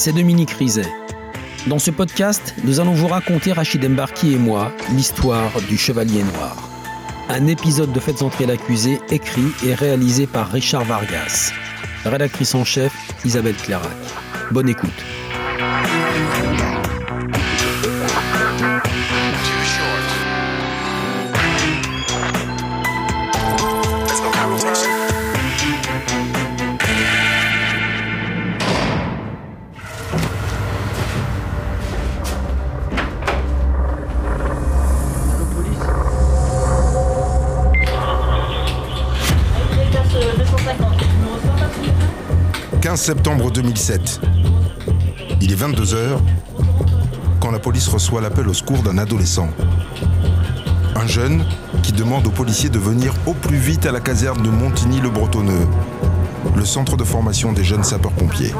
c'est Dominique Rizet. Dans ce podcast, nous allons vous raconter, Rachid Embarki et moi, l'histoire du Chevalier Noir. Un épisode de Faites entrer l'accusé écrit et réalisé par Richard Vargas. Rédactrice en chef, Isabelle Clairac. Bonne écoute. Septembre 2007. Il est 22h quand la police reçoit l'appel au secours d'un adolescent. Un jeune qui demande aux policiers de venir au plus vite à la caserne de Montigny-le-Bretonneux, le centre de formation des jeunes sapeurs-pompiers.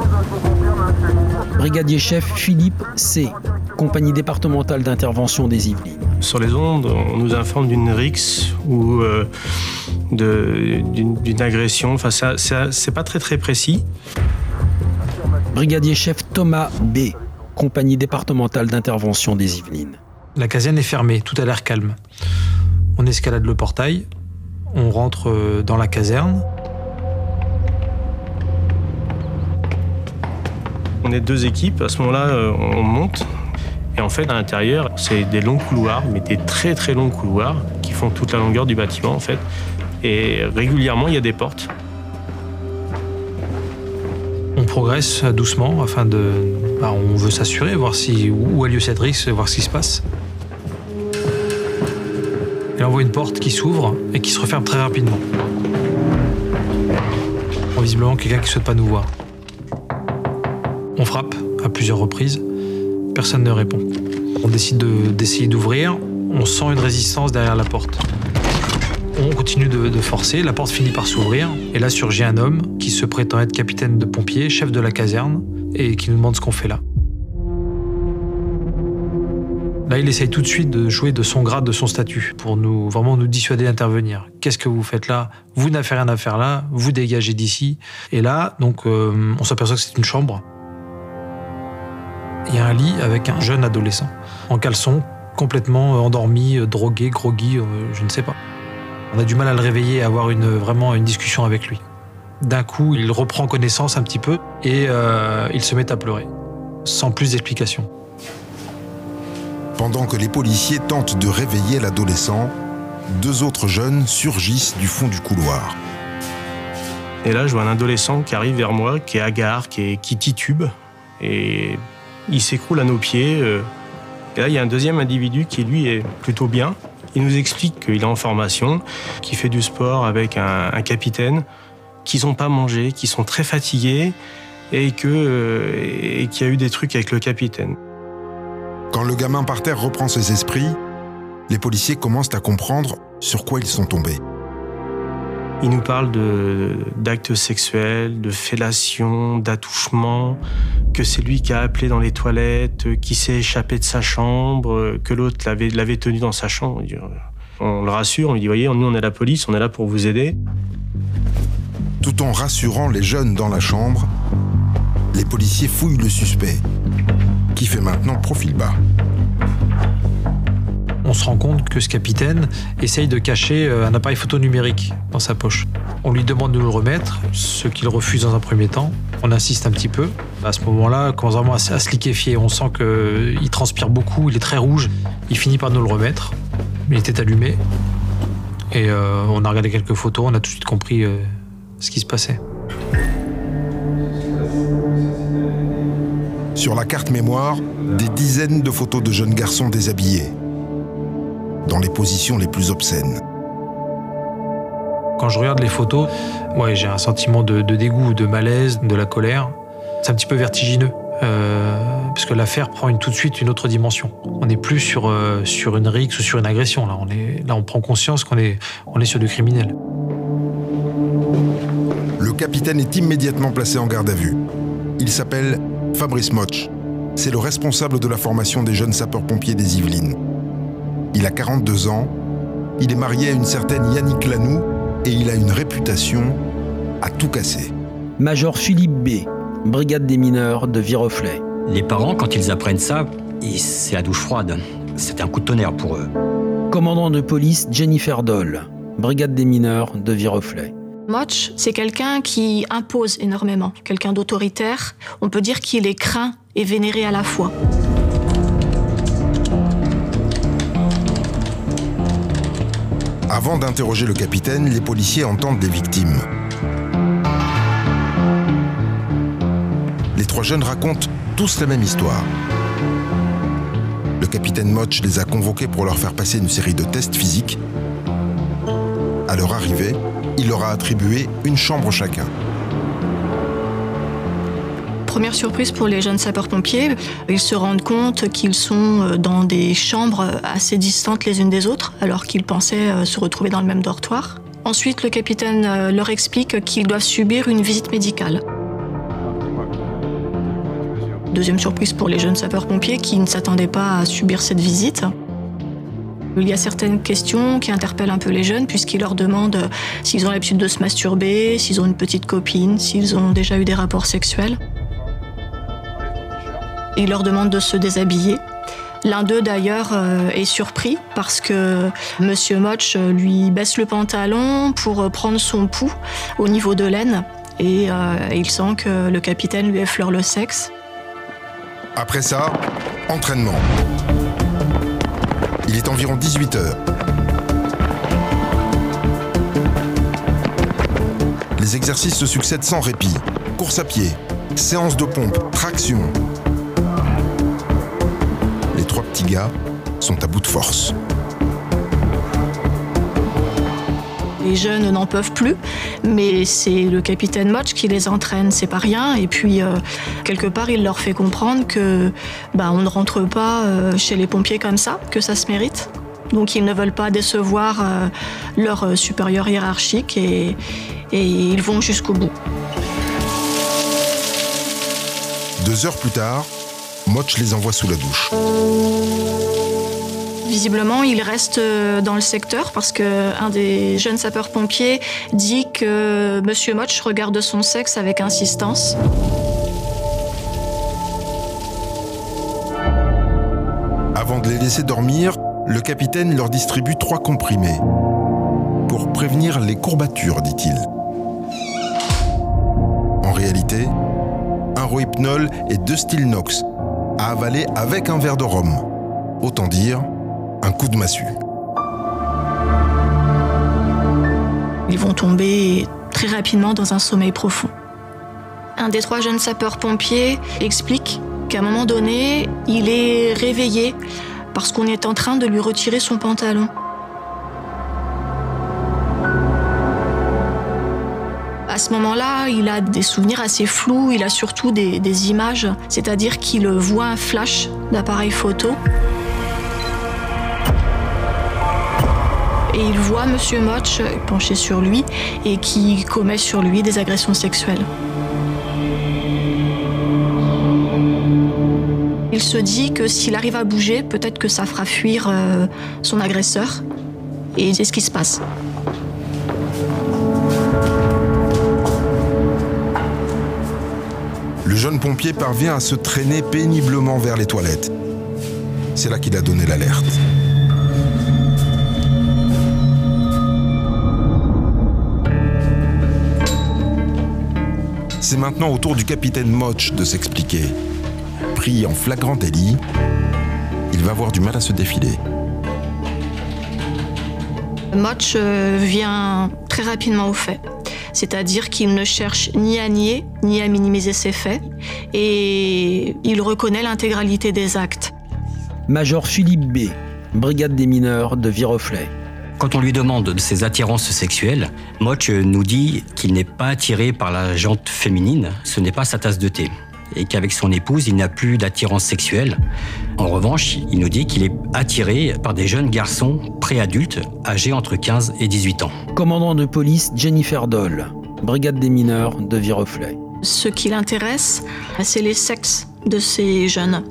Brigadier chef Philippe C., compagnie départementale d'intervention des Yvelines. Sur les ondes, on nous informe d'une rixe ou euh, d'une agression. Enfin, c'est pas très très précis. Brigadier chef Thomas B., compagnie départementale d'intervention des Yvelines. La caserne est fermée, tout a l'air calme. On escalade le portail, on rentre euh, dans la caserne. On est deux équipes, à ce moment-là, euh, on monte. Et en fait, à l'intérieur, c'est des longs couloirs, mais des très très longs couloirs qui font toute la longueur du bâtiment en fait. Et régulièrement, il y a des portes. On progresse doucement afin de. Bah, on veut s'assurer, voir si, où a lieu cette risque, voir ce qui se passe. Et on voit une porte qui s'ouvre et qui se referme très rapidement. Visiblement, quelqu'un qui ne souhaite pas nous voir. On frappe à plusieurs reprises. Personne ne répond. On décide d'essayer d'ouvrir. On sent une résistance derrière la porte. On continue de, forcer, la porte finit par s'ouvrir, et là surgit un homme qui se prétend être capitaine de pompiers, chef de la caserne, et qui nous demande ce qu'on fait là. Là, il essaye tout de suite de jouer de son grade, de son statut, pour nous vraiment nous dissuader d'intervenir. Qu'est-ce que vous faites là? Vous n'avez rien à faire là, vous dégagez d'ici. Et là, donc, euh, on s'aperçoit que c'est une chambre. Il y a un lit avec un jeune adolescent, en caleçon, complètement endormi, drogué, groggy, euh, je ne sais pas. On a du mal à le réveiller et avoir une, vraiment une discussion avec lui. D'un coup, il reprend connaissance un petit peu et euh, il se met à pleurer, sans plus d'explication. Pendant que les policiers tentent de réveiller l'adolescent, deux autres jeunes surgissent du fond du couloir. Et là, je vois un adolescent qui arrive vers moi, qui est hagard, qui, est, qui titube, et il s'écroule à nos pieds. Euh. Et là, il y a un deuxième individu qui, lui, est plutôt bien, il nous explique qu'il est en formation, qu'il fait du sport avec un, capitaine, qu'ils n'ont pas mangé, qu'ils sont très fatigués et qu'il euh, y a eu des trucs avec le capitaine. Quand le gamin par terre reprend ses esprits, les policiers commencent à comprendre sur quoi ils sont tombés. Il nous parle d'actes sexuels, de fellation, d'attouchement, que c'est lui qui a appelé dans les toilettes, qui s'est échappé de sa chambre, que l'autre l'avait tenu dans sa chambre. On le rassure, on lui dit, voyez, nous on est la police, on est là pour vous aider. Tout en rassurant les jeunes dans la chambre, les policiers fouillent le suspect, qui fait maintenant profil bas on se rend compte que ce capitaine essaye de cacher euh, un appareil photo numérique dans sa poche. On lui demande de nous le remettre, ce qu'il refuse dans un premier temps. On insiste un petit peu. À ce moment-là, il commence vraiment à, se liquéfier. On sent qu'il transpire beaucoup, il est très rouge. Il finit par nous le remettre. Il était allumé. Et euh, on a regardé quelques photos, on a tout de suite compris euh, ce qui se passait. Sur la carte mémoire, des dizaines de photos de jeunes garçons déshabillés dans les positions les plus obscènes. Quand je regarde les photos, ouais, j'ai un sentiment de, dégoût, de malaise, de la colère. C'est un petit peu vertigineux. Euh, parce que l'affaire prend une, tout de suite une autre dimension. On n'est plus sur, euh, sur une rixe ou sur une agression. Là, on, est, là, on prend conscience qu'on est, on est sur du criminel. Le capitaine est immédiatement placé en garde à vue. Il s'appelle Fabrice Moch. C'est le responsable de la formation des jeunes sapeurs-pompiers des Yvelines. Il a 42 ans, il est marié à une certaine Yannick Lanoux et il a une réputation à tout casser. Major Philippe B., brigade des mineurs de Viroflay. Les parents, quand ils apprennent ça, c'est la douche froide. C'est un coup de tonnerre pour eux. Commandant de police Jennifer Doll, brigade des mineurs de Viroflay. Moch, c'est quelqu'un qui impose énormément, quelqu'un d'autoritaire. On peut dire qu'il est craint et vénéré à la fois. Avant d'interroger le capitaine, les policiers entendent les victimes. Les trois jeunes racontent tous la même histoire. Le capitaine Motch les a convoqués pour leur faire passer une série de tests physiques. À leur arrivée, il leur a attribué une chambre chacun. Première surprise pour les jeunes sapeurs-pompiers, ils se rendent compte qu'ils sont euh, dans des chambres assez distantes les unes des autres, alors qu'ils pensaient euh, se retrouver dans le même dortoir. Ensuite, le capitaine euh, leur explique qu'ils doivent subir une visite médicale. Deuxième surprise pour les jeunes sapeurs-pompiers qui ne s'attendaient pas à subir cette visite. Il y a certaines questions qui interpellent un peu les jeunes puisqu'ils leur demandent s'ils ont l'habitude de se masturber, s'ils ont une petite copine, s'ils ont déjà eu des rapports sexuels. Il leur demande de se déshabiller. L'un d'eux d'ailleurs euh, est surpris parce que Monsieur Motch lui baisse le pantalon pour prendre son pouls au niveau de l'aine et euh, il sent que le capitaine lui effleure le sexe. Après ça, entraînement. Il est environ 18 heures. Les exercices se succèdent sans répit. Course à pied, séance de pompe, traction, sont à bout de force. Les jeunes n'en peuvent plus, mais c'est le capitaine Motch qui les entraîne, c'est pas rien. Et puis, euh, quelque part, il leur fait comprendre que bah, on ne rentre pas euh, chez les pompiers comme ça, que ça se mérite. Donc, ils ne veulent pas décevoir euh, leur supérieur hiérarchique et, et ils vont jusqu'au bout. Deux heures plus tard, Motch les envoie sous la douche. Visiblement, il reste euh, dans le secteur parce qu'un des jeunes sapeurs-pompiers dit que Monsieur Motch regarde son sexe avec insistance. Avant de les laisser dormir, le capitaine leur distribue trois comprimés pour prévenir les courbatures, dit-il. En réalité, un rohypnol et deux Stilnox à avaler avec un verre de rhum. Autant dire, un coup de massue. Ils vont tomber très rapidement dans un sommeil profond. Un des trois jeunes sapeurs-pompiers explique qu'à un moment donné, il est réveillé parce qu'on est en train de lui retirer son pantalon. Ce moment-là, il a des souvenirs assez flous, il a surtout des, images, c'est-à-dire qu'il voit un flash d'appareil photo. Et il voit Monsieur Motch penché sur lui et qui commet sur lui des agressions sexuelles. Il se dit que s'il arrive à bouger, peut-être que ça fera fuir euh, son agresseur. Et c'est ce qui se passe. Jeune pompier parvient à se traîner péniblement vers les toilettes. C'est là qu'il a donné l'alerte. C'est maintenant au tour du capitaine Motch de s'expliquer. Pris en flagrant délit, il va avoir du mal à se défiler. Motch euh, vient très rapidement au fait c'est-à-dire qu'il ne cherche ni à nier, ni à minimiser ses faits, et il reconnaît l'intégralité des actes. Major Philippe B., brigade des mineurs de Viroflay. Quand on lui demande de ses attirances sexuelles, Moch nous dit qu'il n'est pas attiré par la jante féminine, ce n'est pas sa tasse de thé et qu'avec son épouse, il n'a plus d'attirance sexuelle. En revanche, il nous dit qu'il est attiré par des jeunes garçons préadultes âgés entre 15 et 18 ans. Commandant de police Jennifer Doll, brigade des mineurs de Viroflay. Ce qui l'intéresse, c'est les sexes de ces jeunes.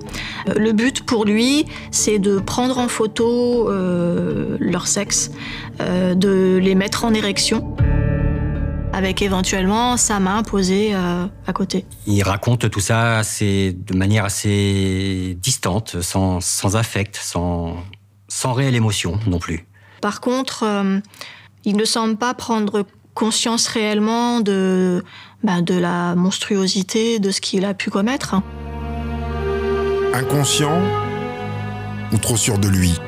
Euh, le but pour lui, c'est de prendre en photo euh, leur sexe, euh, de les mettre en érection avec éventuellement sa main posée euh, à côté. Il raconte tout ça assez, de manière assez distante, sans, sans affect, sans, sans réelle émotion non plus. Par contre, euh, il ne semble pas prendre conscience réellement de, bah, de la monstruosité de ce qu'il a pu commettre. Inconscient ou trop sûr de lui?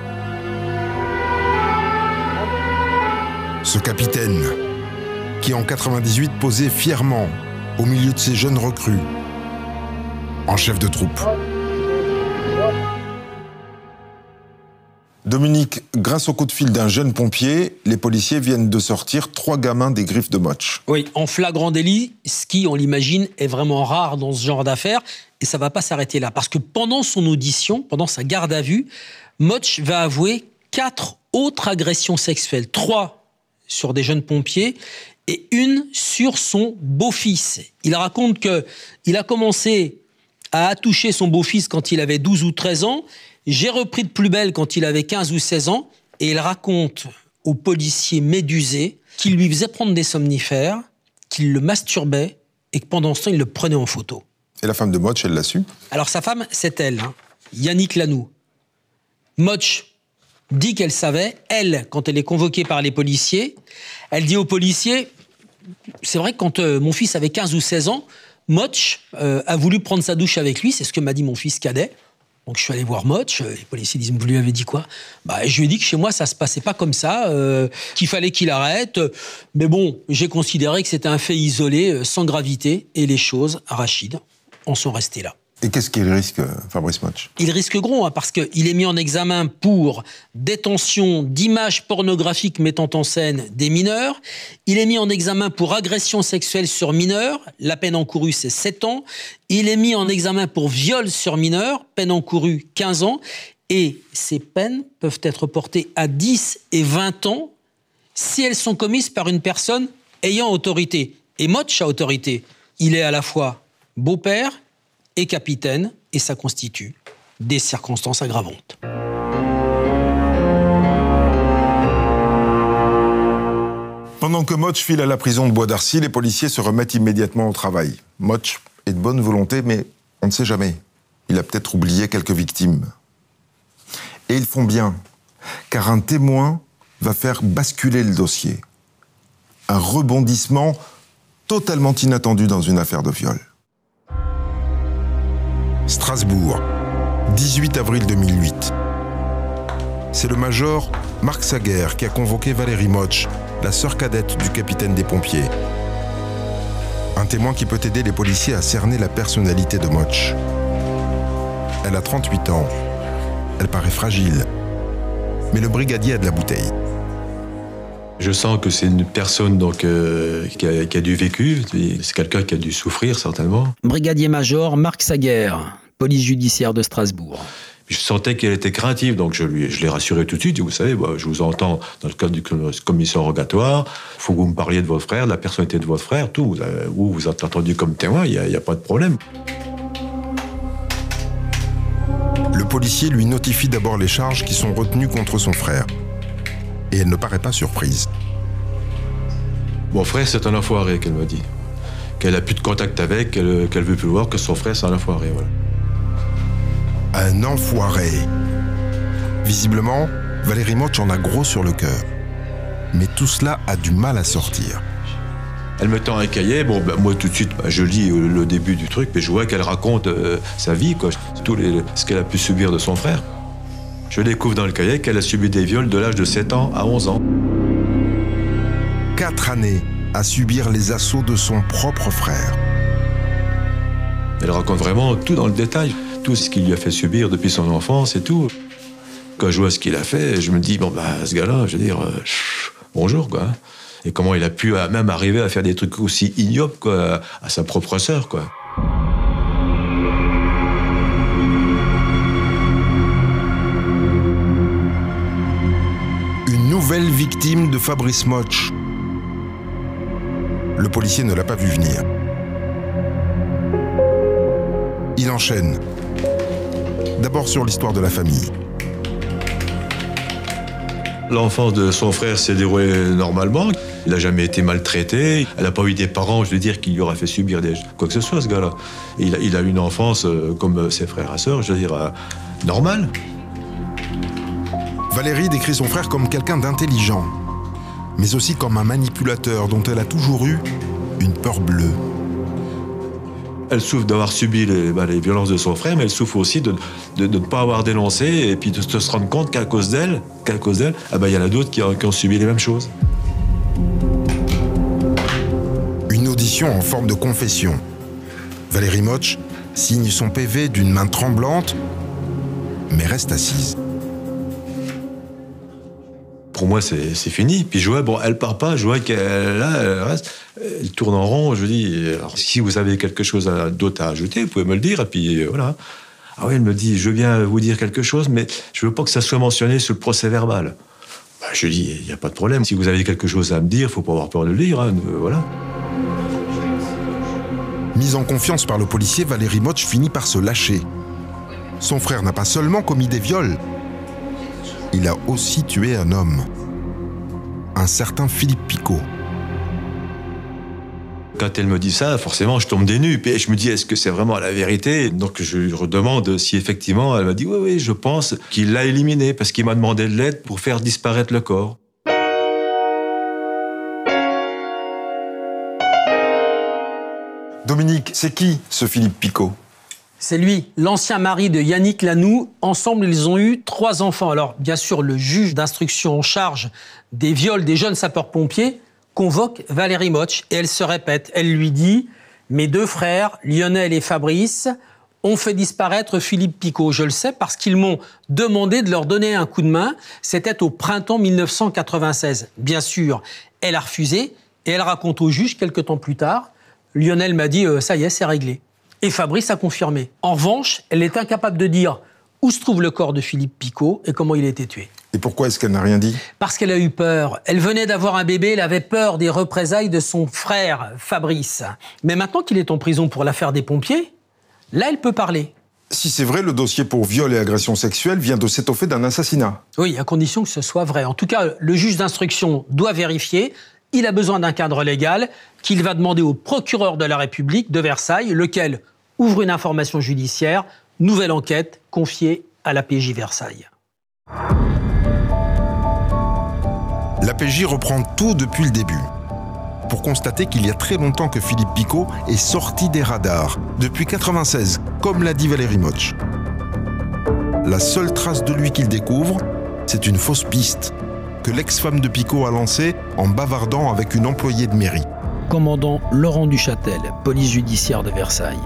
Ce capitaine, qui en 98 posait fièrement au milieu de ces jeunes recrues, en chef de troupe. Dominique, grâce au coup de fil d'un jeune pompier, les policiers viennent de sortir trois gamins des griffes de Motch. Oui, en flagrant délit, ce qui, on l'imagine, est vraiment rare dans ce genre d'affaires. Et ça va pas s'arrêter là. Parce que pendant son audition, pendant sa garde à vue, Motch va avouer quatre autres agressions sexuelles. Trois sur des jeunes pompiers et une sur son beau-fils. Il raconte que il a commencé à attoucher son beau-fils quand il avait 12 ou 13 ans j'ai repris de plus belle quand il avait 15 ou 16 ans et il raconte au policier médusé qu'il lui faisait prendre des somnifères, qu'il le masturbait et que pendant ce temps, il le prenait en photo. Et la femme de Motch, elle l'a su? Alors sa femme, c'est elle, hein, Yannick Lanoux. Motch dit qu'elle savait, elle, quand elle est convoquée par les policiers, elle dit aux policiers, c'est vrai que quand euh, mon fils avait 15 ou 16 ans, Motch euh, a voulu prendre sa douche avec lui, c'est ce que m'a dit mon fils cadet. Donc je suis allé voir Motch, euh, les policiers disent, vous lui avez dit quoi? Bah, Je lui ai dit que chez moi, ça se passait pas comme ça, qu'il fallait qu'il arrête. Mais bon, j'ai considéré que c'était un fait isolé, sans gravité, et les choses, à Rachid, en sont restées là. Et qu'est-ce qu'il risque, Fabrice Motch Il risque gros, hein, parce qu'il est mis en examen pour détention d'images pornographiques mettant en scène des mineurs. Il est mis en examen pour agression sexuelle sur mineurs. La peine encourue, c'est 7 ans. Il est mis en examen pour viol sur mineurs. Peine encourue, 15 ans. Et ces peines peuvent être portées à 10 et 20 ans si elles sont commises par une personne ayant autorité. Et Motch a autorité. Il est à la fois beau-père et capitaine, et ça constitue des circonstances aggravantes. Pendant que Motch file à la prison de Bois d'Arcy, les policiers se remettent immédiatement au travail. Motch est de bonne volonté, mais on ne sait jamais. Il a peut-être oublié quelques victimes. Et ils font bien, car un témoin va faire basculer le dossier. Un rebondissement totalement inattendu dans une affaire de viol. Strasbourg, 18 avril 2008. C'est le major Marc Saguer qui a convoqué Valérie Motch, la sœur cadette du capitaine des pompiers. Un témoin qui peut aider les policiers à cerner la personnalité de Motch. Elle a 38 ans. Elle paraît fragile. Mais le brigadier a de la bouteille. Je sens que c'est une personne donc euh, qui, a, qui, a, du vécu, c'est quelqu'un qui a dû souffrir certainement. Brigadier-major Marc Saguer, police judiciaire de Strasbourg. Je sentais qu'elle était craintive, donc je, lui, je l'ai rassuré tout de suite. Vous savez, bah, je vous entends dans le cadre du commission rogatoire. Il faut que vous me parliez de votre frère, de la personnalité de votre frère, tout. Vous, avez, vous, vous êtes entendu comme témoin, il n'y a, a pas de problème. Le policier lui notifie d'abord les charges qui sont retenues contre son frère et elle ne paraît pas surprise. Mon frère, c'est un enfoiré, qu'elle m'a dit. Qu'elle a plus de contact avec, qu'elle qu veut plus voir, que son frère, c'est un enfoiré, voilà. Un enfoiré. Visiblement, Valérie Motch en a gros sur le cœur. Mais tout cela a du mal à sortir. Elle me tend un cahier, bon, ben, moi tout de suite, ben, je lis le début du truc, mais je vois qu'elle raconte euh, sa vie, quoi, tout les, ce qu'elle a pu subir de son frère. Je découvre dans le cahier qu'elle a subi des viols de l'âge de 7 ans à 11 ans. Quatre années à subir les assauts de son propre frère. Elle raconte vraiment tout dans le détail, tout ce qu'il lui a fait subir depuis son enfance et tout. Quand je vois ce qu'il a fait, je me dis, bon, bah, ce gars-là, je veux dire, euh, bonjour, quoi. Et comment il a pu même arriver à faire des trucs aussi ignobles, quoi, à sa propre sœur, quoi. nouvelle victime de Fabrice Motch. Le policier ne l'a pas vu venir. Il enchaîne. D'abord sur l'histoire de la famille. L'enfance de son frère s'est déroulée normalement. Il n'a jamais été maltraité. Elle n'a pas eu des parents, je veux dire, qui lui auraient fait subir des... quoi que ce soit, ce gars-là. Il a, il a eu une enfance euh, comme ses frères et sœurs, je veux dire, euh, normale. Valérie décrit son frère comme quelqu'un d'intelligent, mais aussi comme un manipulateur dont elle a toujours eu une peur bleue. Elle souffre d'avoir subi les, bah, les violences de son frère, mais elle souffre aussi de, de- de ne pas avoir dénoncé et puis de, se rendre compte qu'à cause d'elle, qu'à cause d'elle, ah bah, il y en a d'autres qui, ont- qui ont subi les mêmes choses. Une audition en forme de confession. Valérie Moch signe son PV d'une main tremblante, mais reste assise. Pour moi, c'est fini. Puis je vois, bon, elle part pas, je vois qu'elle là, elle reste, elle tourne en rond. Je dis, si vous avez quelque chose d'autre à ajouter, vous pouvez me le dire. Et puis euh, voilà. Ah oui, elle me dit, je bien vous dire quelque chose, mais je veux pas que ça soit mentionné sur le procès verbal. Bah, je dis, il n'y a pas de problème. Si vous avez quelque chose à me dire, faut pas avoir peur de le dire. hein, euh, voilà. Mise en confiance par le policier, Valérie Moch finit par se lâcher. Son frère n'a pas seulement commis des viols, il a aussi tué un homme. Un certain Philippe Picot. Quand elle me dit ça, forcément, je tombe des nues. Puis je me dis, est-ce que c'est vraiment la vérité? Donc je lui redemande si effectivement, elle m'a dit, oui, oui, je pense qu'il l'a éliminé parce qu'il m'a demandé de l'aide pour faire disparaître le corps. Dominique, c'est qui ce Philippe Picot? C'est lui, l'ancien mari de Yannick Lanoux. Ensemble, ils ont eu trois enfants. Alors, bien sûr, le juge d'instruction en charge des viols des jeunes sapeurs-pompiers convoque Valérie Moch et elle se répète. Elle lui dit Mes deux frères, Lionel et Fabrice, ont fait disparaître Philippe Picot. Je le sais parce qu'ils m'ont demandé de leur donner un coup de main. C'était au printemps 1996. Bien sûr, elle a refusé et elle raconte au juge quelques temps plus tard Lionel m'a dit euh, Ça y est, c'est réglé. Et Fabrice a confirmé. En revanche, elle est incapable de dire où se trouve le corps de Philippe Picot et comment il a été tué. Et pourquoi est-ce qu'elle n'a rien dit? Parce qu'elle a eu peur. Elle venait d'avoir un bébé, elle avait peur des représailles de son frère, Fabrice. Mais maintenant qu'il est en prison pour l'affaire des pompiers, là, elle peut parler. Si c'est vrai, le dossier pour viol et agression sexuelle vient de s'étoffer d'un assassinat. Oui, à condition que ce soit vrai. En tout cas, le juge d'instruction doit vérifier. Il a besoin d'un cadre légal qu'il va demander au procureur de la République de Versailles, lequel ouvre une information judiciaire, nouvelle enquête confiée à la PJ Versailles. La PJ reprend tout depuis le début. Pour constater qu'il y a très longtemps que Philippe Picot est sorti des radars, depuis 96, comme l'a dit Valérie Moch. La seule trace de lui qu'il découvre, c'est une fausse piste que l'ex-femme de Picot a lancée en bavardant avec une employée de mairie. Commandant Laurent Duchâtel, police judiciaire de Versailles.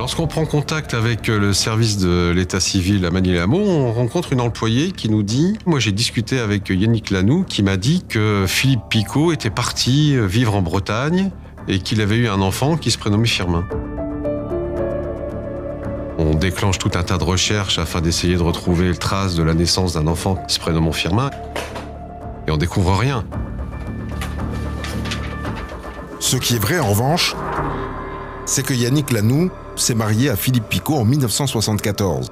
Lorsqu'on prend contact avec euh, le service de l'état civil à Manille-Hameau, on rencontre une employée qui nous dit Moi, j'ai discuté avec Yannick Lanoux qui m'a dit que Philippe Picot était parti euh, vivre en Bretagne et qu'il avait eu un enfant qui se prénommait Firmin. On déclenche tout un tas de recherches afin d'essayer de retrouver le trace de la naissance d'un enfant qui se prénomme Firmin. Et on découvre rien. Ce qui est vrai en revanche, c'est que Yannick Lanoux s'est marié à Philippe Picot en 1974.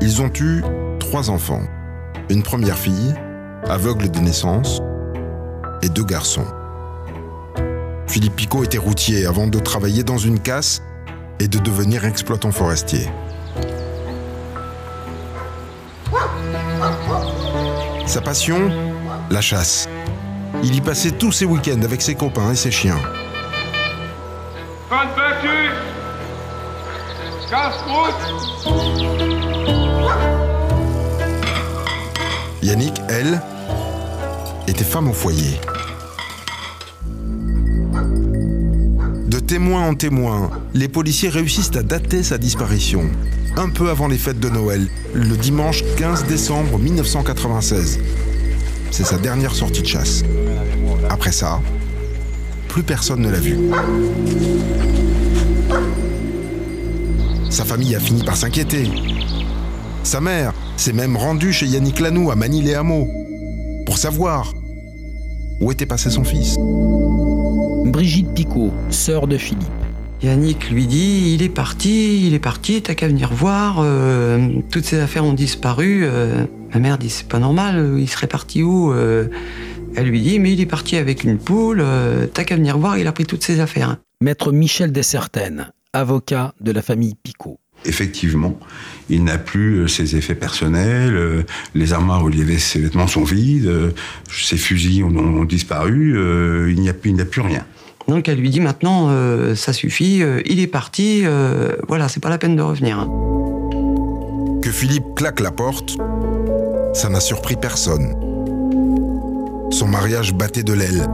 Ils ont eu trois enfants. Une première fille, aveugle de naissance, et deux garçons. Philippe Picot était routier avant de travailler dans une casse et de devenir exploitant forestier. Sa passion La chasse. Il y passait tous ses week-ends avec ses copains et ses chiens. Yannick, elle, était femme au foyer. De témoin en témoin, les policiers réussissent à dater sa disparition. Un peu avant les fêtes de Noël, le dimanche 15 décembre 1996. C'est sa dernière sortie de chasse. Après ça, plus personne ne l'a vue. Sa famille a fini par s'inquiéter. Sa mère s'est même rendue chez Yannick Lanoux à Manille-les-Hameaux pour savoir où était passé son fils. Brigitte Picot, sœur de Philippe. Yannick lui dit Il est parti, il est parti, t'as qu'à venir voir. euh, toutes ces affaires ont disparu. euh. ma mère dit C'est pas normal, il serait parti où euh Elle lui dit Mais il est parti avec une poule, euh, t'as qu'à venir voir, il a pris toutes ses affaires. Maître Michel Dessertaines, avocat de la famille Picot. Effectivement, il n'a plus euh, ses effets personnels, euh, les armoires où il y avait ses vêtements sont vides, ses fusils ont, ont disparu, euh, il n'y a, plus- il n'y a plus rien. Donc elle lui dit Maintenant, euh, ça suffit, euh, il est parti, euh, voilà, c'est pas la peine de revenir. Que Philippe claque la porte, ça n'a surpris personne. Son mariage battait de l'aile.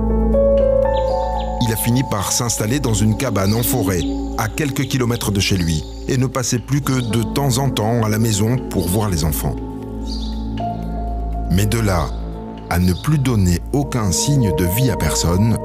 Il a fini par s'installer dans une cabane en forêt, à quelques kilomètres de chez lui, et ne passait plus que de temps en temps à la maison pour voir les enfants. Mais de là à ne plus donner aucun signe de vie à personne,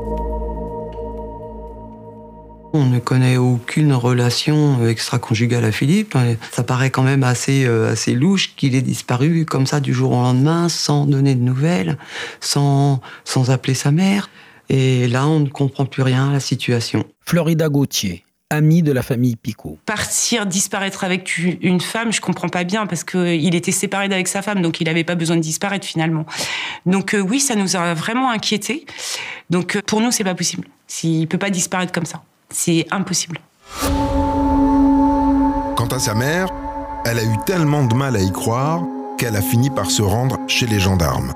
On ne connaît aucune relation extra-conjugale à Philippe. Ça paraît quand même assez, euh, assez louche qu'il ait disparu comme ça du jour au lendemain, sans donner de nouvelles, sans, sans appeler sa mère. Et là, on ne comprend plus rien à la situation. Florida Gauthier, amie de la famille Picot. partir, disparaître avec une femme, je comprends pas bien parce qu'il était séparé d'avec sa femme, donc il n'avait pas besoin de disparaître finalement. Donc euh, oui, ça nous a vraiment inquiétés. Donc euh, pour nous, c'est pas possible. Il peut pas disparaître comme ça. C'est impossible. Quant à sa mère, elle a eu tellement de mal à y croire qu'elle a fini par se rendre chez les gendarmes.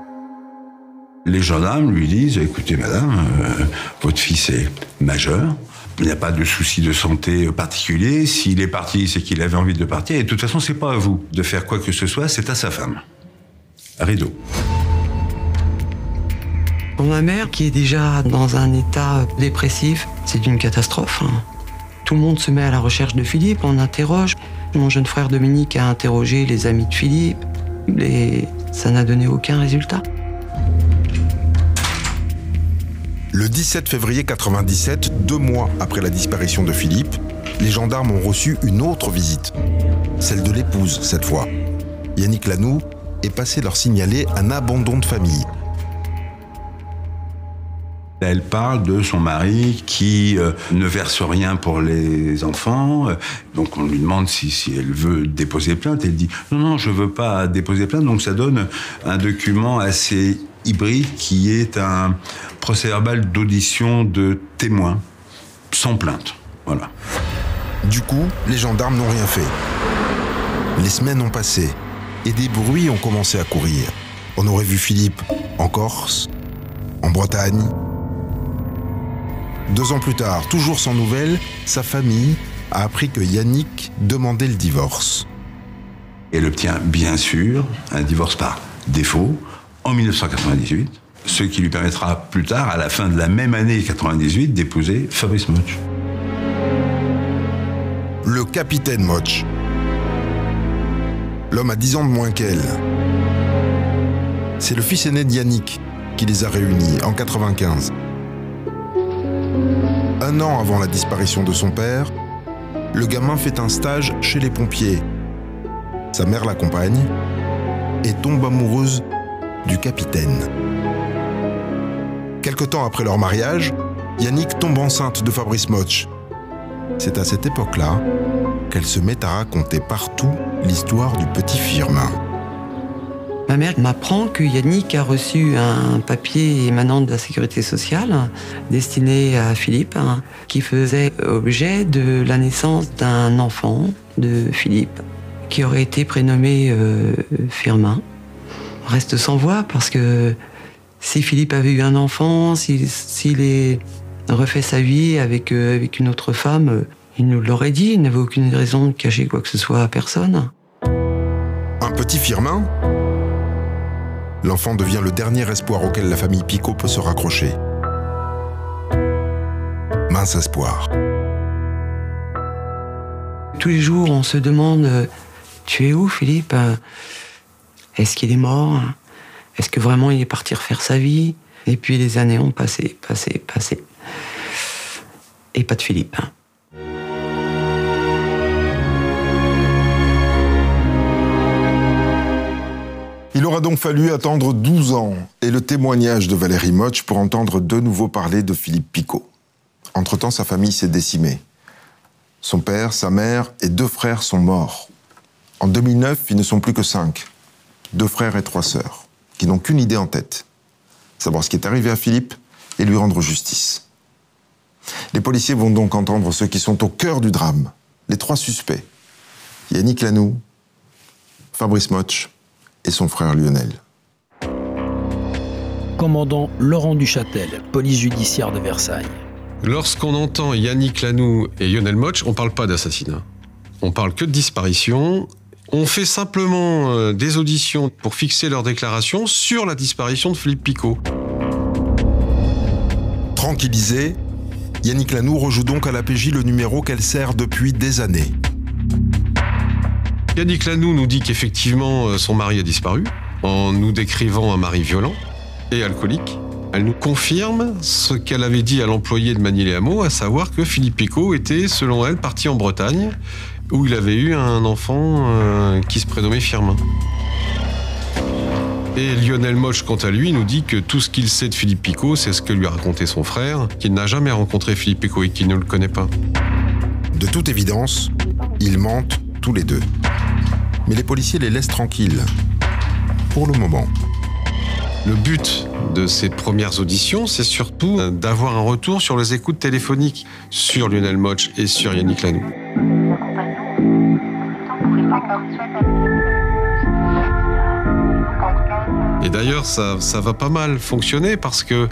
Les gendarmes lui disent écoutez, madame, euh, votre fils est majeur. Il n'y a pas de souci de santé particulier. S'il est parti, c'est qu'il avait envie de partir. Et de toute façon, c'est pas à vous de faire quoi que ce soit, c'est à sa femme. Rideau. Pour ma mère, qui est déjà dans un état dépressif, c'est une catastrophe. hein. Tout le monde se met à la recherche de Philippe, on interroge. Mon jeune frère Dominique a interrogé les amis de Philippe, et ça n'a donné aucun résultat. Le 17 février 97, deux mois après la disparition de Philippe, les gendarmes ont reçu une autre visite. Celle de l'épouse, cette fois. Yannick Lanoux est passé leur signaler un abandon de famille. Elle parle de son mari qui euh, ne verse rien pour les enfants. Euh, Donc on lui demande si, elle veut déposer plainte. Elle dit non, non, je veux pas déposer plainte. Donc ça donne un document assez hybride qui est un procès-verbal d'audition de témoins sans plainte. Voilà. Du coup, les gendarmes n'ont rien fait. Les semaines ont passé et des bruits ont commencé à courir. On aurait vu Philippe en Corse, en Bretagne. Deux ans plus tard, toujours sans nouvelles, sa famille a appris que Yannick demandait le divorce. Elle obtient bien sûr un divorce par défaut en 1998, ce qui lui permettra plus tard, à la fin de la même année 98, d'épouser Fabrice Moch. Le capitaine Moch. L'homme a 10 ans de moins qu'elle. C'est le fils aîné de Yannick qui les a réunis en 95. Un an avant la disparition de son père, le gamin fait un stage chez les pompiers. Sa mère l'accompagne et tombe amoureuse du capitaine. Quelque temps après leur mariage, Yannick tombe enceinte de Fabrice Moch. C'est à cette époque-là qu'elle se met à raconter partout l'histoire du petit Firmin. Ma mère m'apprend que Yannick a reçu un papier émanant de la sécurité sociale destiné à Philippe, hein, qui faisait objet de la naissance d'un enfant de Philippe, qui aurait été prénommé euh, Firmin. Reste sans voix parce que si Philippe avait eu un enfant, si- s'il est refait sa vie avec, euh, avec une autre femme, il nous l'aurait dit, il n'avait aucune raison de cacher quoi que ce soit à personne. Un petit Firmin? L'enfant devient le dernier espoir auquel la famille Picot peut se raccrocher. Mince espoir. Tous les jours, on se demande euh, Tu es où, Philippe Euh, Est-ce qu'il est mort Est-ce que vraiment il est parti refaire sa vie? Et puis les années ont passé, passé, passé. Et pas de Philippe. Il aura donc fallu attendre 12 ans et le témoignage de Valérie Moch pour entendre de nouveau parler de Philippe Picot. Entre-temps, sa famille s'est décimée. Son père, sa mère et deux frères sont morts. En 2009, ils ne sont plus que cinq. Deux frères et trois sœurs, qui n'ont qu'une idée en tête. Savoir ce qui est arrivé à Philippe et lui rendre justice. Les policiers vont donc entendre ceux qui sont au cœur du drame. Les trois suspects. Yannick Lanoux, Fabrice Motch et son frère Lionel. Commandant Laurent Duchâtel, police judiciaire de Versailles. Lorsqu'on entend Yannick Lanoux et Lionel Motch, on parle pas d'assassinat. On parle que de disparition. On fait simplement euh, des auditions pour fixer leur déclaration sur la disparition de Philippe Picot. Tranquillisé, Yannick Lanoux rejoue donc à la PJ le numéro qu'elle sert depuis des années. Yannick Lanoux nous dit qu'effectivement euh, son mari a disparu, en nous décrivant un mari violent et alcoolique. Elle nous confirme ce qu'elle avait dit à l'employé de Manille Hameau, à savoir que Philippe Picot était, selon elle, parti en Bretagne, où il avait eu un enfant euh, qui se prénommait Firmin. Et Lionel Moche, quant à lui, nous dit que tout ce qu'il sait de Philippe Picot, c'est ce que lui a raconté son frère, qu'il n'a jamais rencontré Philippe Picot et qu'il ne le connaît pas. De toute évidence, ils mentent tous les deux. Mais les policiers les laissent tranquilles. Pour le moment. Le but de ces premières auditions, c'est surtout d'avoir un retour sur les écoutes téléphoniques sur Lionel Moch et sur Yannick Lanoux. Et d'ailleurs, ça, va pas mal fonctionner parce que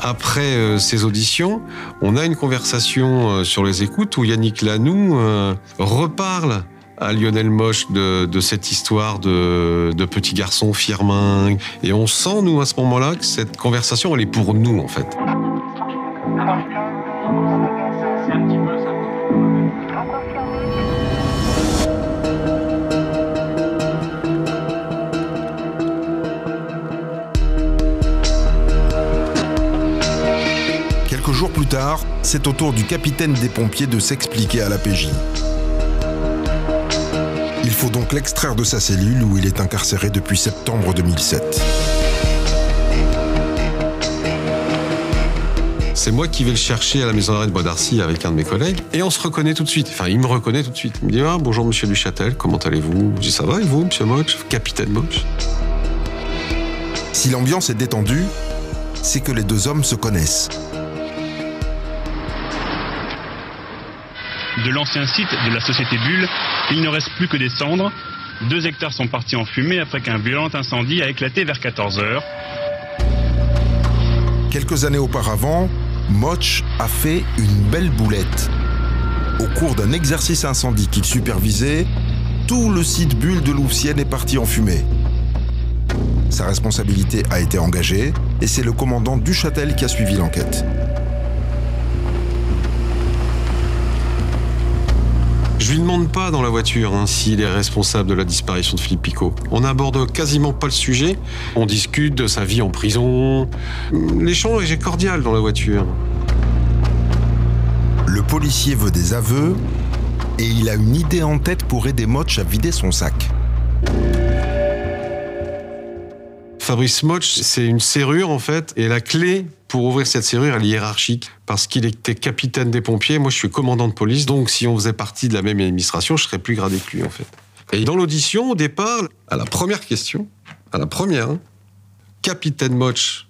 après euh, ces auditions, on a une conversation euh, sur les écoutes où Yannick Lanoux euh, reparle à Lionel Moche de, cette histoire de, de, petit garçon firmin. Et on sent, nous, à ce moment-là, que cette conversation, elle est pour nous, en fait. Quelques jours plus tard, c'est au tour du capitaine des pompiers de s'expliquer à la PJ. Il faut donc l'extraire de sa cellule où il est incarcéré depuis septembre 2007. C'est moi qui vais le chercher à la maison d'arrêt de Bois d'Arcy avec un de mes collègues et on se reconnaît tout de suite. Enfin, il me reconnaît tout de suite. Il me dit ah, bonjour monsieur Duchâtel, comment allez-vous? Je dis ça va et vous, monsieur Moch, capitaine Moch Si l'ambiance est détendue, c'est que les deux hommes se connaissent. De l'ancien site de la société Bulle, il ne reste plus que des cendres. Deux hectares sont partis en fumée après qu'un violent incendie a éclaté vers 14 heures. Quelques années auparavant, Moch a fait une belle boulette. Au cours d'un exercice incendie qu'il supervisait, tout le site Bulle de Louvciennes est parti en fumée. Sa responsabilité a été engagée et c'est le commandant Duchâtel qui a suivi l'enquête. Je lui demande pas dans la voiture hein, s'il est responsable de la disparition de Philippe Picot. On n'aborde quasiment pas le sujet. On discute de sa vie en prison. L'échange est cordial dans la voiture. Le policier veut des aveux et il a une idée en tête pour aider Motch à vider son sac. Fabrice Motch, c'est une serrure en fait, et la clé pour ouvrir cette serrure, elle est hiérarchique, parce qu'il était capitaine des pompiers, moi je suis commandant de police, donc si on faisait partie de la même administration, je serais plus gradé que lui en fait. Et dans l'audition, au départ, à la première question, à la première, capitaine Motch,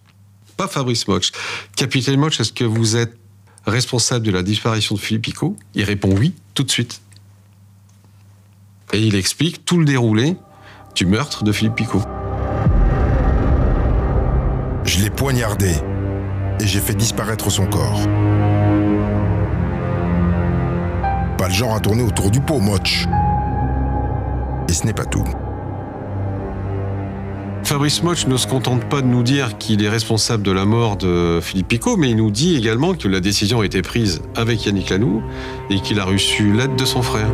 pas Fabrice Motch, capitaine Motch, est-ce que vous êtes responsable de la disparition de Philippe Picot? Il répond oui, tout de suite. Et il explique tout le déroulé du meurtre de Philippe Picot. Je l'ai poignardé et j'ai fait disparaître son corps. Pas le genre à tourner autour du pot, Moch. Et ce n'est pas tout. Fabrice Moch ne se contente pas de nous dire qu'il est responsable de la mort de Philippe Picot, mais il nous dit également que la décision a été prise avec Yannick Lanoux et qu'il a reçu l'aide de son frère.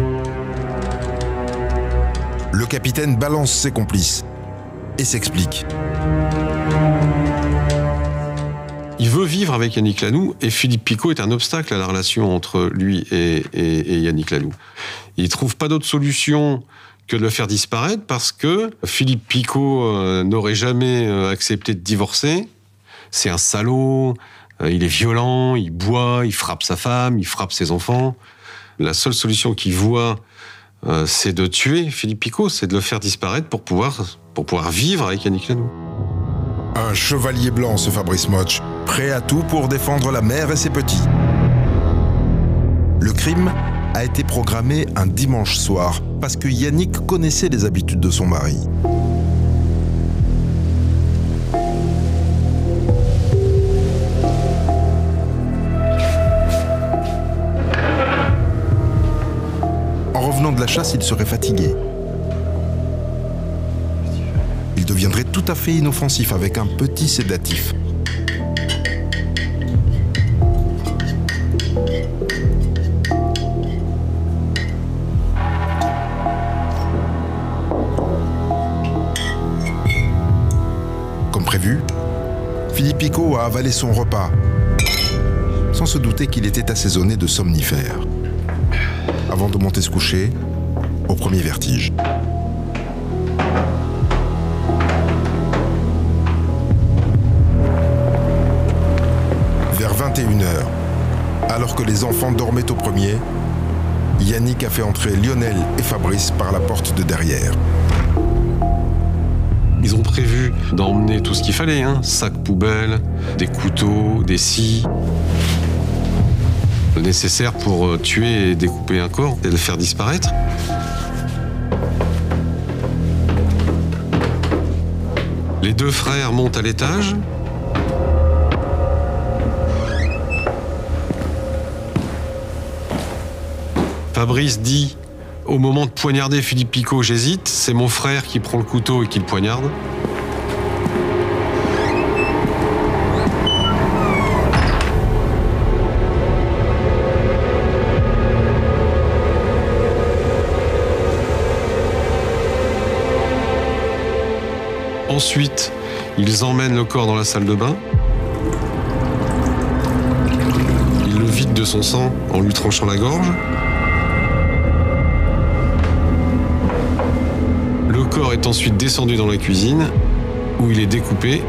Le capitaine balance ses complices et s'explique. Il veut vivre avec Yannick Lanoux et Philippe Picot est un obstacle à la relation entre lui et, Yannick Lanoux. Il trouve pas d'autre solution que de le faire disparaître parce que Philippe Picot euh, n'aurait jamais euh, accepté de divorcer. C'est un salaud, euh, il est violent, il boit, il frappe sa femme, il frappe ses enfants. La seule solution qu'il voit, c'est de tuer Philippe Picot, c'est de le faire disparaître pour pouvoir, pour pouvoir vivre avec Yannick Lanou. Un chevalier blanc, ce Fabrice Motch, prêt à tout pour défendre la mère et ses petits. Le crime a été programmé un dimanche soir parce que Yannick connaissait les habitudes de son mari. En revenant de la chasse, il serait fatigué. Il deviendrait tout à fait inoffensif avec un petit sédatif. Philippe Picot a avalé son repas, sans se douter qu'il était assaisonné de somnifères, avant de monter se coucher au premier vertige. Vers 21h, alors que les enfants dormaient au premier, Yannick a fait entrer Lionel et Fabrice par la porte de derrière. Ils ont prévu d'emmener tout ce qu'il fallait, hein, sac poubelle, des couteaux, des scies. Nécessaire pour euh, tuer et découper un corps et le faire disparaître. Les deux frères montent à l'étage. Fabrice dit au moment de poignarder Philippe Picot, j'hésite. C'est mon frère qui prend le couteau et qui le poignarde. Ensuite, ils emmènent le corps dans la salle de bain. Ils le vident de son sang en lui tranchant la gorge. Ensuite descendu dans la cuisine où il est découpé.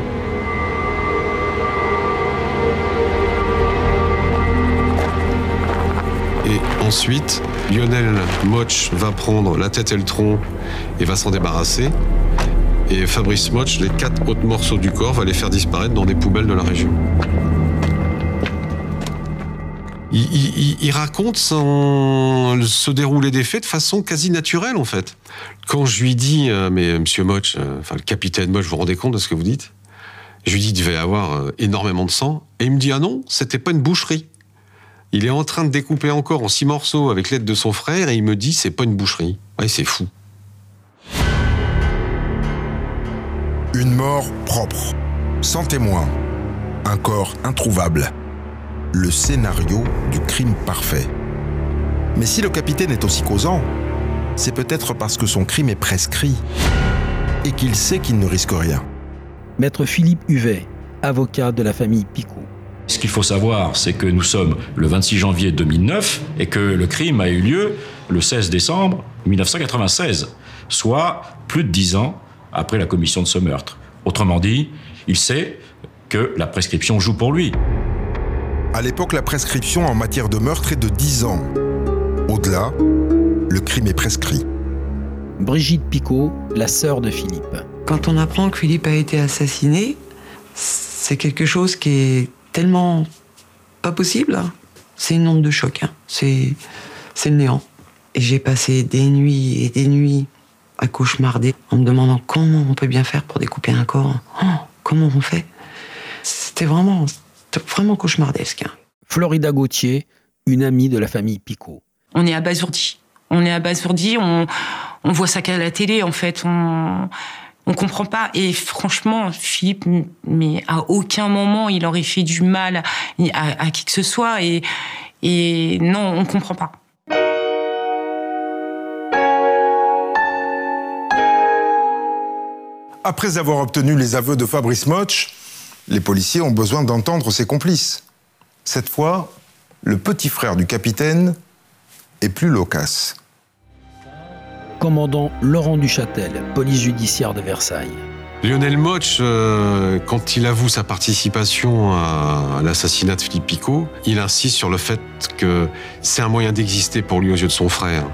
Et ensuite, Lionel Moch va prendre la tête et le tronc et va s'en débarrasser. Et Fabrice Moch, les quatre autres morceaux du corps, va les faire disparaître dans des poubelles de la région. Il, raconte son, ce déroulé des faits de façon quasi naturelle, en fait. Quand je lui dis, euh, mais Monsieur Moch, euh, enfin le capitaine Moch, vous vous rendez compte de ce que vous dites? Je lui dis, il devait avoir euh, énormément de sang. Et il me dit, ah non, c'était pas une boucherie. Il est en train de découper encore en six morceaux avec l'aide de son frère et il me dit, c'est pas une boucherie. Ouais, c'est fou. Une mort propre, sans témoin, un corps introuvable. Le scénario du crime parfait. Mais si le capitaine est aussi causant, c'est peut-être parce que son crime est prescrit et qu'il sait qu'il ne risque rien. Maître Philippe Huvet, avocat de la famille Picot. Ce qu'il faut savoir, c'est que nous sommes le 26 janvier 2009 et que le crime a eu lieu le 16 décembre 1996, soit plus de dix ans après la commission de ce meurtre. Autrement dit, il sait que la prescription joue pour lui. À l'époque, la prescription en matière de meurtre est de 10 ans. Au-delà, le crime est prescrit. Brigitte Picot, la sœur de Philippe. Quand on apprend que Philippe a été assassiné, c'est quelque chose qui est tellement pas possible. hein. C'est une onde de choc. hein. C'est, c'est le néant. Et j'ai passé des nuits et des nuits à cauchemarder en me demandant comment on peut bien faire pour découper un corps. Oh, comment on fait? C'était vraiment, c'était vraiment cauchemardesque. hein. Florida Gauthier, une amie de la famille Picot. On est abasourdi. On est abasourdi. On, on voit ça qu'à la télé, en fait. On, on comprend pas. Et franchement, Philippe, mais à aucun moment il aurait fait du mal à, qui que ce soit. Et, non, on comprend pas. Après avoir obtenu les aveux de Fabrice Motch, les policiers ont besoin d'entendre ses complices. Cette fois, le petit frère du capitaine est plus loquace. Commandant Laurent Duchâtel, police judiciaire de Versailles. Lionel Moch, euh, quand il avoue sa participation à, l'assassinat de Philippe Picot, il insiste sur le fait que c'est un moyen d'exister pour lui aux yeux de son frère.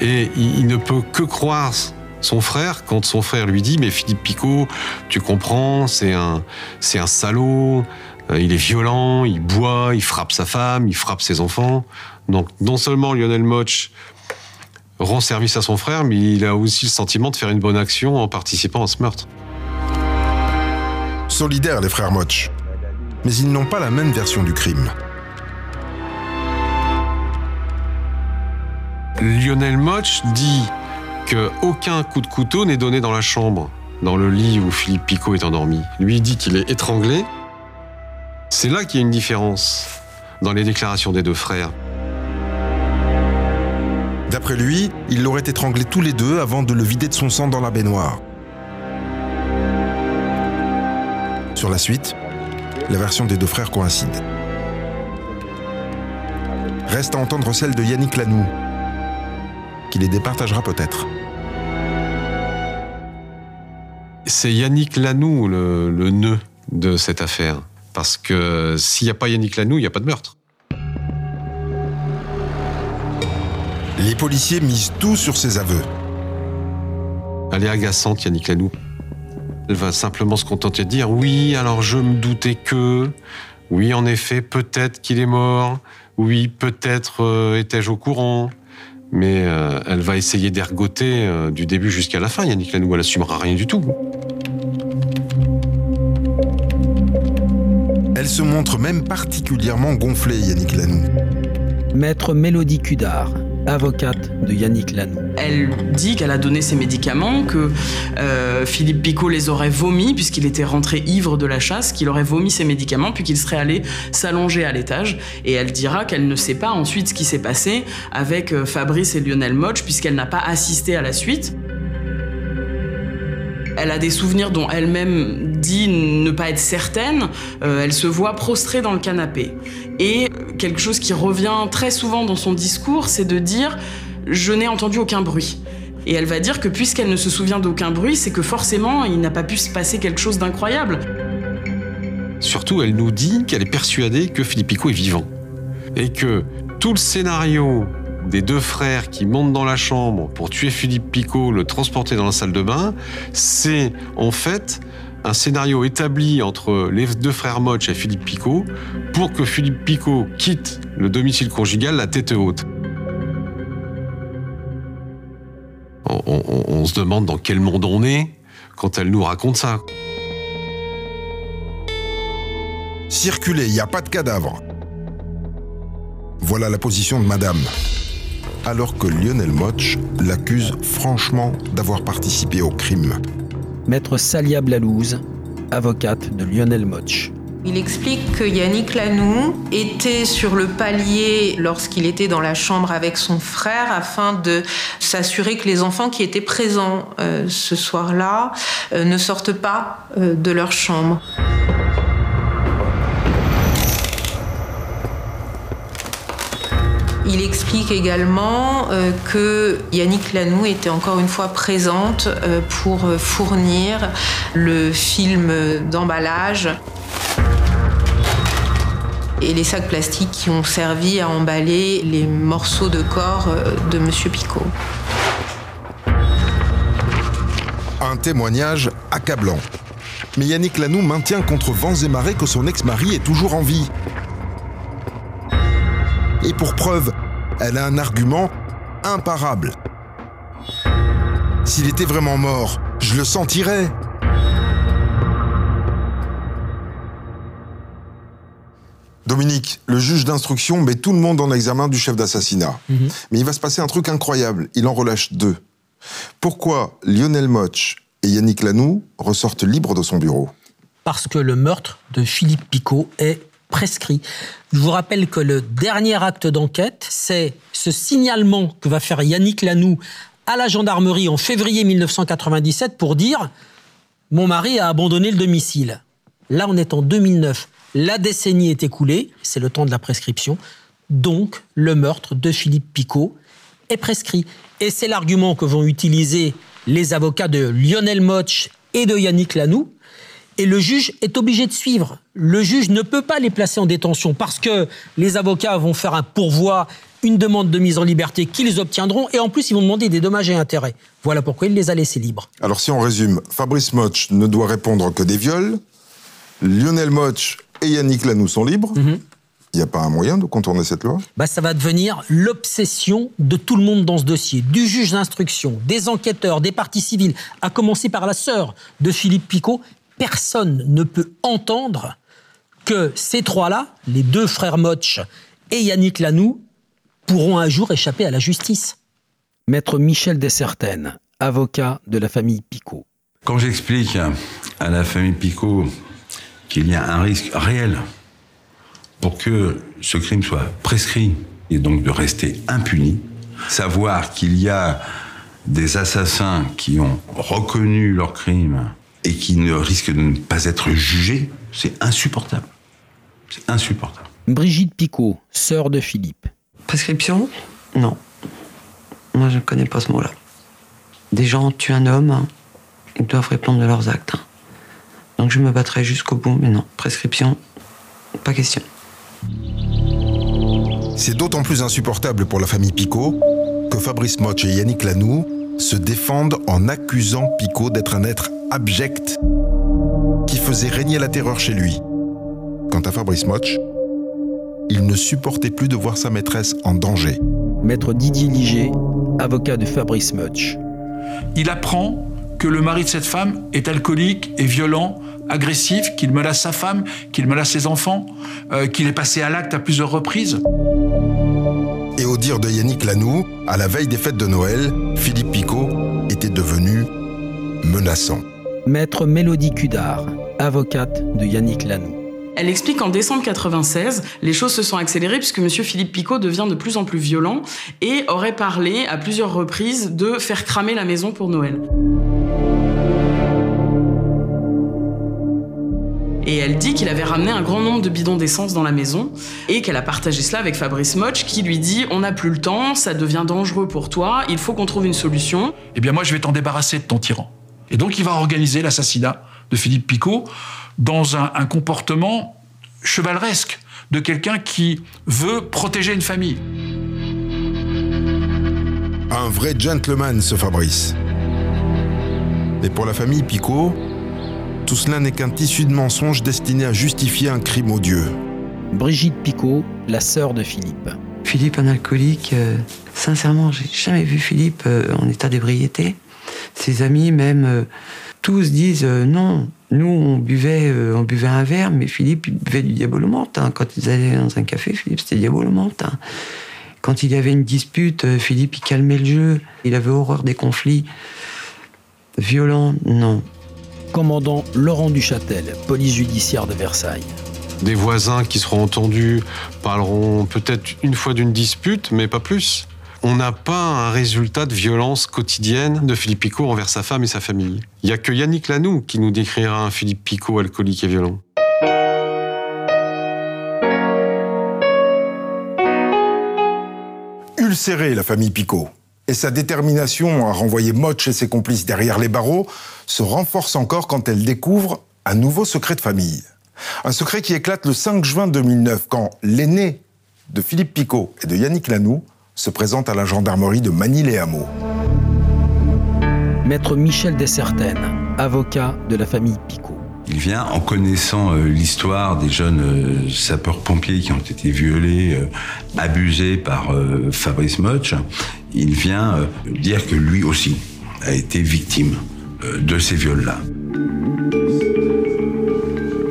Et il, il ne peut que croire son frère quand son frère lui dit mais Philippe Picot, tu comprends, c'est un, c'est un salaud, euh, il est violent, il boit, il frappe sa femme, il frappe ses enfants. Donc non seulement Lionel Moch rend service à son frère, mais il a aussi le sentiment de faire une bonne action en participant à ce meurtre. Solidaires les frères Moch, mais ils n'ont pas la même version du crime. Lionel Moch dit qu'aucun coup de couteau n'est donné dans la chambre, dans le lit où Philippe Picot est endormi. Lui il dit qu'il est étranglé. C'est là qu'il y a une différence dans les déclarations des deux frères. D'après lui, il l'aurait étranglé tous les deux avant de le vider de son sang dans la baignoire. Sur la suite, la version des deux frères coïncide. Reste à entendre celle de Yannick Lanoux, qui les départagera peut-être. C'est Yannick Lanoux le, nœud de cette affaire. Parce que s'il n'y a pas Yannick Lanoux, il n'y a pas de meurtre. Les policiers misent tout sur ses aveux. Elle est agaçante, Yannick Lanoux. Elle va simplement se contenter de dire oui, alors je me doutais que. Oui, en effet, peut-être qu'il est mort. Oui, peut-être euh, étais-je au courant. Mais euh, elle va essayer d'ergoter euh, du début jusqu'à la fin, Yannick Lanoux. Elle assumera rien du tout. Elle se montre même particulièrement gonflée, Yannick Lanoux. Maître Mélodie Cudard, avocate de Yannick Lanoux. Elle dit qu'elle a donné ses médicaments, que euh, Philippe Picot les aurait vomis puisqu'il était rentré ivre de la chasse, qu'il aurait vomi ses médicaments puis qu'il serait allé s'allonger à l'étage. Et elle dira qu'elle ne sait pas ensuite ce qui s'est passé avec euh, Fabrice et Lionel Moch puisqu'elle n'a pas assisté à la suite. Elle a des souvenirs dont elle-même dit ne pas être certaine. Euh, elle se voit prostrée dans le canapé. Et quelque chose qui revient très souvent dans son discours, c'est de dire je n'ai entendu aucun bruit. Et elle va dire que puisqu'elle ne se souvient d'aucun bruit, c'est que forcément il n'a pas pu se passer quelque chose d'incroyable. Surtout, elle nous dit qu'elle est persuadée que Philippe Picot est vivant. Et que tout le scénario des deux frères qui montent dans la chambre pour tuer Philippe Picot, le transporter dans la salle de bain, c'est en fait un scénario établi entre les deux frères Moch et Philippe Picot pour que Philippe Picot quitte le domicile conjugal la tête haute. On se demande dans quel monde on est quand elle nous raconte ça. Circulez, il n'y a pas de cadavre. Voilà la position de madame. Alors que Lionel Moch l'accuse franchement d'avoir participé au crime. Maître Salia Blalouse, avocate de Lionel Moch. Il explique que Yannick Lanoux était sur le palier lorsqu'il était dans la chambre avec son frère afin de s'assurer que les enfants qui étaient présents euh, ce soir-là euh, ne sortent pas euh, de leur chambre. Il explique également euh, que Yannick Lanoux était encore une fois présente euh, pour euh, fournir le film d'emballage et les sacs plastiques qui ont servi à emballer les morceaux de corps de Monsieur Picot. Un témoignage accablant. Mais Yannick Lanoux maintient contre vents et marées que son ex-mari est toujours en vie. Et pour preuve, elle a un argument imparable. S'il était vraiment mort, je le sentirais. Dominique, le juge d'instruction met tout le monde en examen du chef d'assassinat. Mais il va se passer un truc incroyable. Il en relâche deux. Pourquoi Lionel Moch et Yannick Lanoux ressortent libres de son bureau? Parce que le meurtre de Philippe Picot est prescrit. Je vous rappelle que le dernier acte d'enquête, c'est ce signalement que va faire Yannick Lanoux à la gendarmerie en février 1997 pour dire Mon mari a abandonné le domicile. Là, on est en 2009. La décennie est écoulée, c'est le temps de la prescription. Donc, le meurtre de Philippe Picot est prescrit. Et c'est l'argument que vont utiliser les avocats de Lionel Moch et de Yannick Lanou. Et le juge est obligé de suivre. Le juge ne peut pas les placer en détention parce que les avocats vont faire un pourvoi, une demande de mise en liberté qu'ils obtiendront et en plus ils vont demander des dommages et intérêts. Voilà pourquoi il les a laissés libres. Alors si on résume, Fabrice Moch ne doit répondre que des viols, Lionel Moch et Yannick Lanou sont libres. Il n'y a pas un moyen de contourner cette loi? Bah, ça va devenir l'obsession de tout le monde dans ce dossier, du juge d'instruction, des enquêteurs, des parties civiles, à commencer par la sœur de Philippe Picot. Personne ne peut entendre que ces trois-là, les deux frères Moch et Yannick Lanou, pourront un jour échapper à la justice. Maître Michel Dessertaines, avocat de la famille Picot. Quand j'explique à la famille Picot qu'il y a un risque réel pour que ce crime soit prescrit et donc de rester impuni, savoir qu'il y a des assassins qui ont reconnu leur crime et qui ne risquent de ne pas être jugés, c'est insupportable. C'est insupportable. Brigitte Picot, sœur de Philippe. Prescription? Non. Moi, je ne connais pas ce mot-là. Des gens tuent un homme, hein, ils doivent répondre de leurs actes. hein. Donc je me battrai jusqu'au bout, mais non. Prescription, pas question. C'est d'autant plus insupportable pour la famille Picot que Fabrice Moch et Yannick Lanou se défendent en accusant Picot d'être un être abject qui faisait régner la terreur chez lui. Quant à Fabrice Moch, il ne supportait plus de voir sa maîtresse en danger. Maître Didier Liger, avocat de Fabrice Much. Il apprend que le mari de cette femme est alcoolique et violent, agressif, qu'il menace sa femme, qu'il menace ses enfants, euh, qu'il est passé à l'acte à plusieurs reprises. Et au dire de Yannick Lanou, à la veille des fêtes de Noël, Philippe Picot était devenu menaçant. Maître Mélodie Cudard, avocate de Yannick Lanou. Elle explique qu'en décembre 96, les choses se sont accélérées puisque M. Philippe Picot devient de plus en plus violent et aurait parlé à plusieurs reprises de faire cramer la maison pour Noël. Et elle dit qu'il avait ramené un grand nombre de bidons d'essence dans la maison et qu'elle a partagé cela avec Fabrice Moch qui lui dit On n'a plus le temps, ça devient dangereux pour toi, il faut qu'on trouve une solution. Eh bien, moi, je vais t'en débarrasser de ton tyran. Et donc, il va organiser l'assassinat de Philippe Picot dans un, un comportement chevaleresque de quelqu'un qui veut protéger une famille. Un vrai gentleman, ce Fabrice. Et pour la famille Picot, tout cela n'est qu'un tissu de mensonges destiné à justifier un crime odieux. Brigitte Picot, la sœur de Philippe. Philippe, un alcoolique, euh, sincèrement, j'ai jamais vu Philippe euh, en état d'ébriété. Ses amis, même, euh, tous disent euh, non. Nous, on buvait, euh, on buvait un verre, mais Philippe, il buvait du diabolomante. hein. Quand ils allaient dans un café, Philippe, c'était diabolomante. hein. Quand il y avait une dispute, Philippe, il calmait le jeu. Il avait horreur des conflits violents. Non. Commandant Laurent Duchâtel, police judiciaire de Versailles. Des voisins qui seront entendus parleront peut-être une fois d'une dispute, mais pas plus. On n'a pas un résultat de violence quotidienne de Philippe Picot envers sa femme et sa famille. Il n'y a que Yannick Lanou qui nous décrira un Philippe Picot alcoolique et violent. Ulcérée, la famille Picot. Et sa détermination à renvoyer Moch et ses complices derrière les barreaux se renforce encore quand elle découvre un nouveau secret de famille. Un secret qui éclate le 5 juin 2009 quand l'aîné de Philippe Picot et de Yannick Lanou se présente à la gendarmerie de Manille-les-Hameaux. Maître Michel Dessertaines, avocat de la famille Picot. Il vient en connaissant euh, l'histoire des jeunes euh, sapeurs-pompiers qui ont été violés, euh, abusés par euh, Fabrice Moch. Il vient euh, dire que lui aussi a été victime euh, de ces viols-là.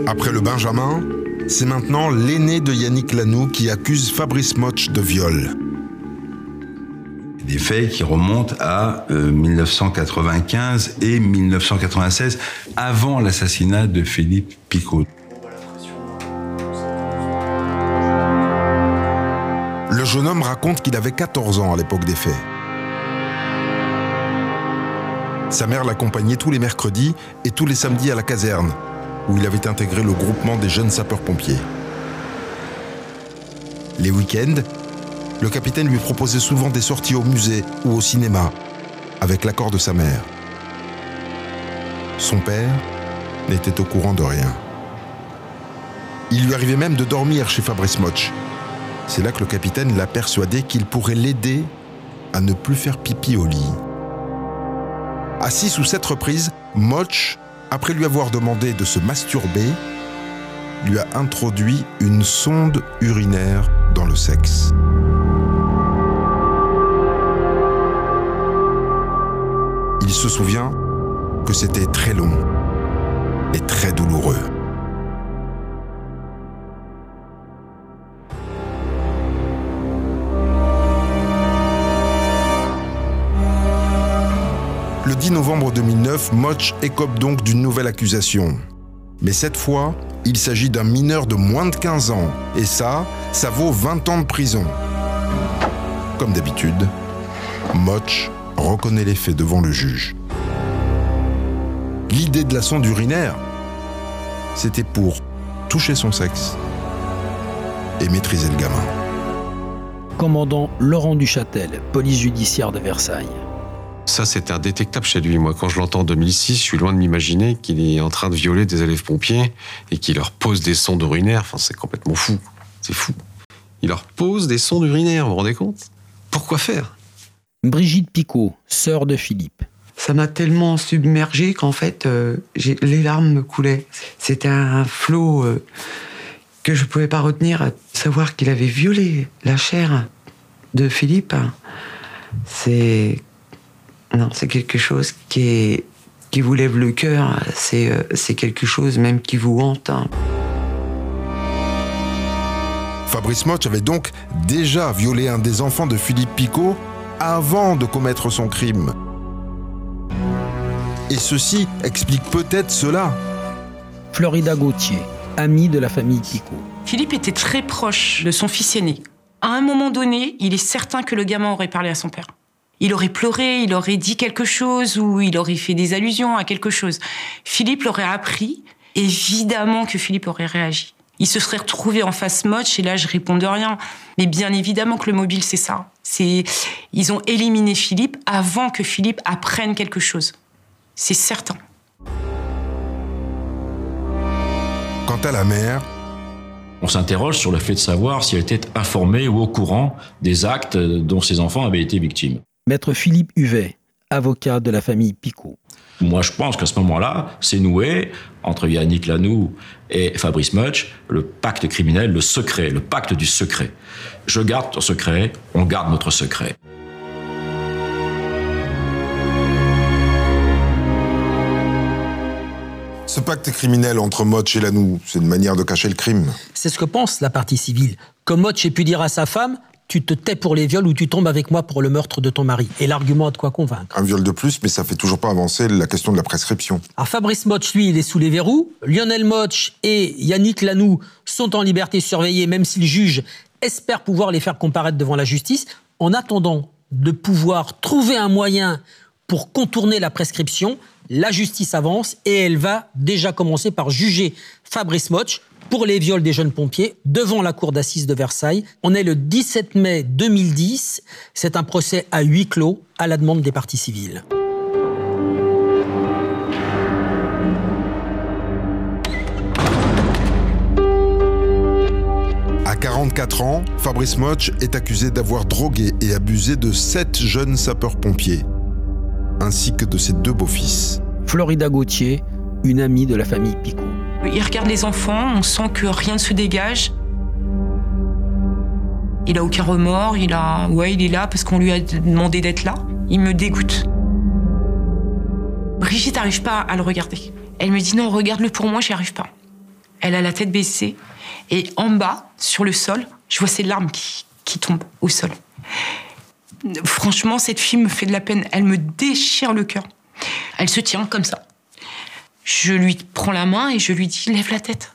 Après le Benjamin, c'est maintenant l'aîné de Yannick Lanou qui accuse Fabrice Moch de viol. Des faits qui remontent à euh, 1995 et 1996, avant l'assassinat de Philippe Picot. Le jeune homme raconte qu'il avait 14 ans à l'époque des faits. Sa mère l'accompagnait tous les mercredis et tous les samedis à la caserne, où il avait intégré le groupement des jeunes sapeurs-pompiers. Les week-ends, le capitaine lui proposait souvent des sorties au musée ou au cinéma, avec l'accord de sa mère. Son père n'était au courant de rien. Il lui arrivait même de dormir chez Fabrice Motch. C'est là que le capitaine l'a persuadé qu'il pourrait l'aider à ne plus faire pipi au lit. À six ou sept reprises, Motch, après lui avoir demandé de se masturber, lui a introduit une sonde urinaire dans le sexe. Il se souvient que c'était très long et très douloureux. Le 10 novembre 2009, Motch écope donc d'une nouvelle accusation. Mais cette fois, il s'agit d'un mineur de moins de 15 ans. Et ça, ça vaut 20 ans de prison. Comme d'habitude, Motch reconnaît les faits devant le juge. L'idée de la sonde urinaire, c'était pour toucher son sexe et maîtriser le gamin. Commandant Laurent Duchâtel, police judiciaire de Versailles. Ça, c'est indétectable chez lui. Moi, quand je l'entends en 2006, je suis loin de m'imaginer qu'il est en train de violer des élèves pompiers et qu'il leur pose des sondes urinaires. Enfin, c'est complètement fou. C'est fou. Il leur pose des sondes urinaires, vous vous rendez compte? Pourquoi faire? Brigitte Picot, sœur de Philippe. Ça m'a tellement submergé qu'en fait, euh, les larmes me coulaient. C'était un flot euh, que je ne pouvais pas retenir. Savoir qu'il avait violé la chair de Philippe, c'est non, c'est quelque chose qui, est, qui vous lève le cœur. C'est, euh, c'est quelque chose même qui vous hante. Hein. Fabrice Motch avait donc déjà violé un des enfants de Philippe Picot avant de commettre son crime. Et ceci explique peut-être cela. Florida Gauthier, amie de la famille Picot. Philippe était très proche de son fils aîné. À un moment donné, il est certain que le gamin aurait parlé à son père il aurait pleuré, il aurait dit quelque chose ou il aurait fait des allusions à quelque chose. Philippe l'aurait appris. Évidemment que Philippe aurait réagi. Il se serait retrouvé en face moche et là je réponds de rien. Mais bien évidemment que le mobile c'est ça. C'est ils ont éliminé Philippe avant que Philippe apprenne quelque chose. C'est certain. Quant à la mère, on s'interroge sur le fait de savoir si elle était informée ou au courant des actes dont ses enfants avaient été victimes. Maître Philippe Huvet, avocat de la famille Picot. Moi, je pense qu'à ce moment-là, c'est noué entre Yannick Lanoux et Fabrice Mutch le pacte criminel, le secret, le pacte du secret. Je garde ton secret, on garde notre secret. Ce pacte criminel entre Motch et Lanoux, c'est une manière de cacher le crime. C'est ce que pense la partie civile. Comme Motch ait pu dire à sa femme tu te tais pour les viols ou tu tombes avec moi pour le meurtre de ton mari. Et l'argument a de quoi convaincre. Un viol de plus, mais ça fait toujours pas avancer la question de la prescription. Alors Fabrice Motch, lui, il est sous les verrous. Lionel Motch et Yannick Lanoux sont en liberté surveillée, même si le juge espère pouvoir les faire comparaître devant la justice. En attendant de pouvoir trouver un moyen pour contourner la prescription, la justice avance et elle va déjà commencer par juger Fabrice Motch pour les viols des jeunes pompiers devant la cour d'assises de Versailles. On est le 17 mai 2010. C'est un procès à huis clos à la demande des parties civiles. À 44 ans, Fabrice Motch est accusé d'avoir drogué et abusé de sept jeunes sapeurs-pompiers, ainsi que de ses deux beaux-fils. Florida Gauthier, une amie de la famille Picot. Il regarde les enfants, on sent que rien ne se dégage. Il a aucun remords, il a. Ouais, il est là parce qu'on lui a demandé d'être là. Il me dégoûte. Brigitte n'arrive pas à le regarder. Elle me dit non, regarde-le pour moi, j'y arrive pas. Elle a la tête baissée et en bas, sur le sol, je vois ses larmes qui, qui tombent au sol. Franchement, cette fille me fait de la peine. Elle me déchire le cœur. Elle se tient comme ça. Je lui prends la main et je lui dis lève la tête,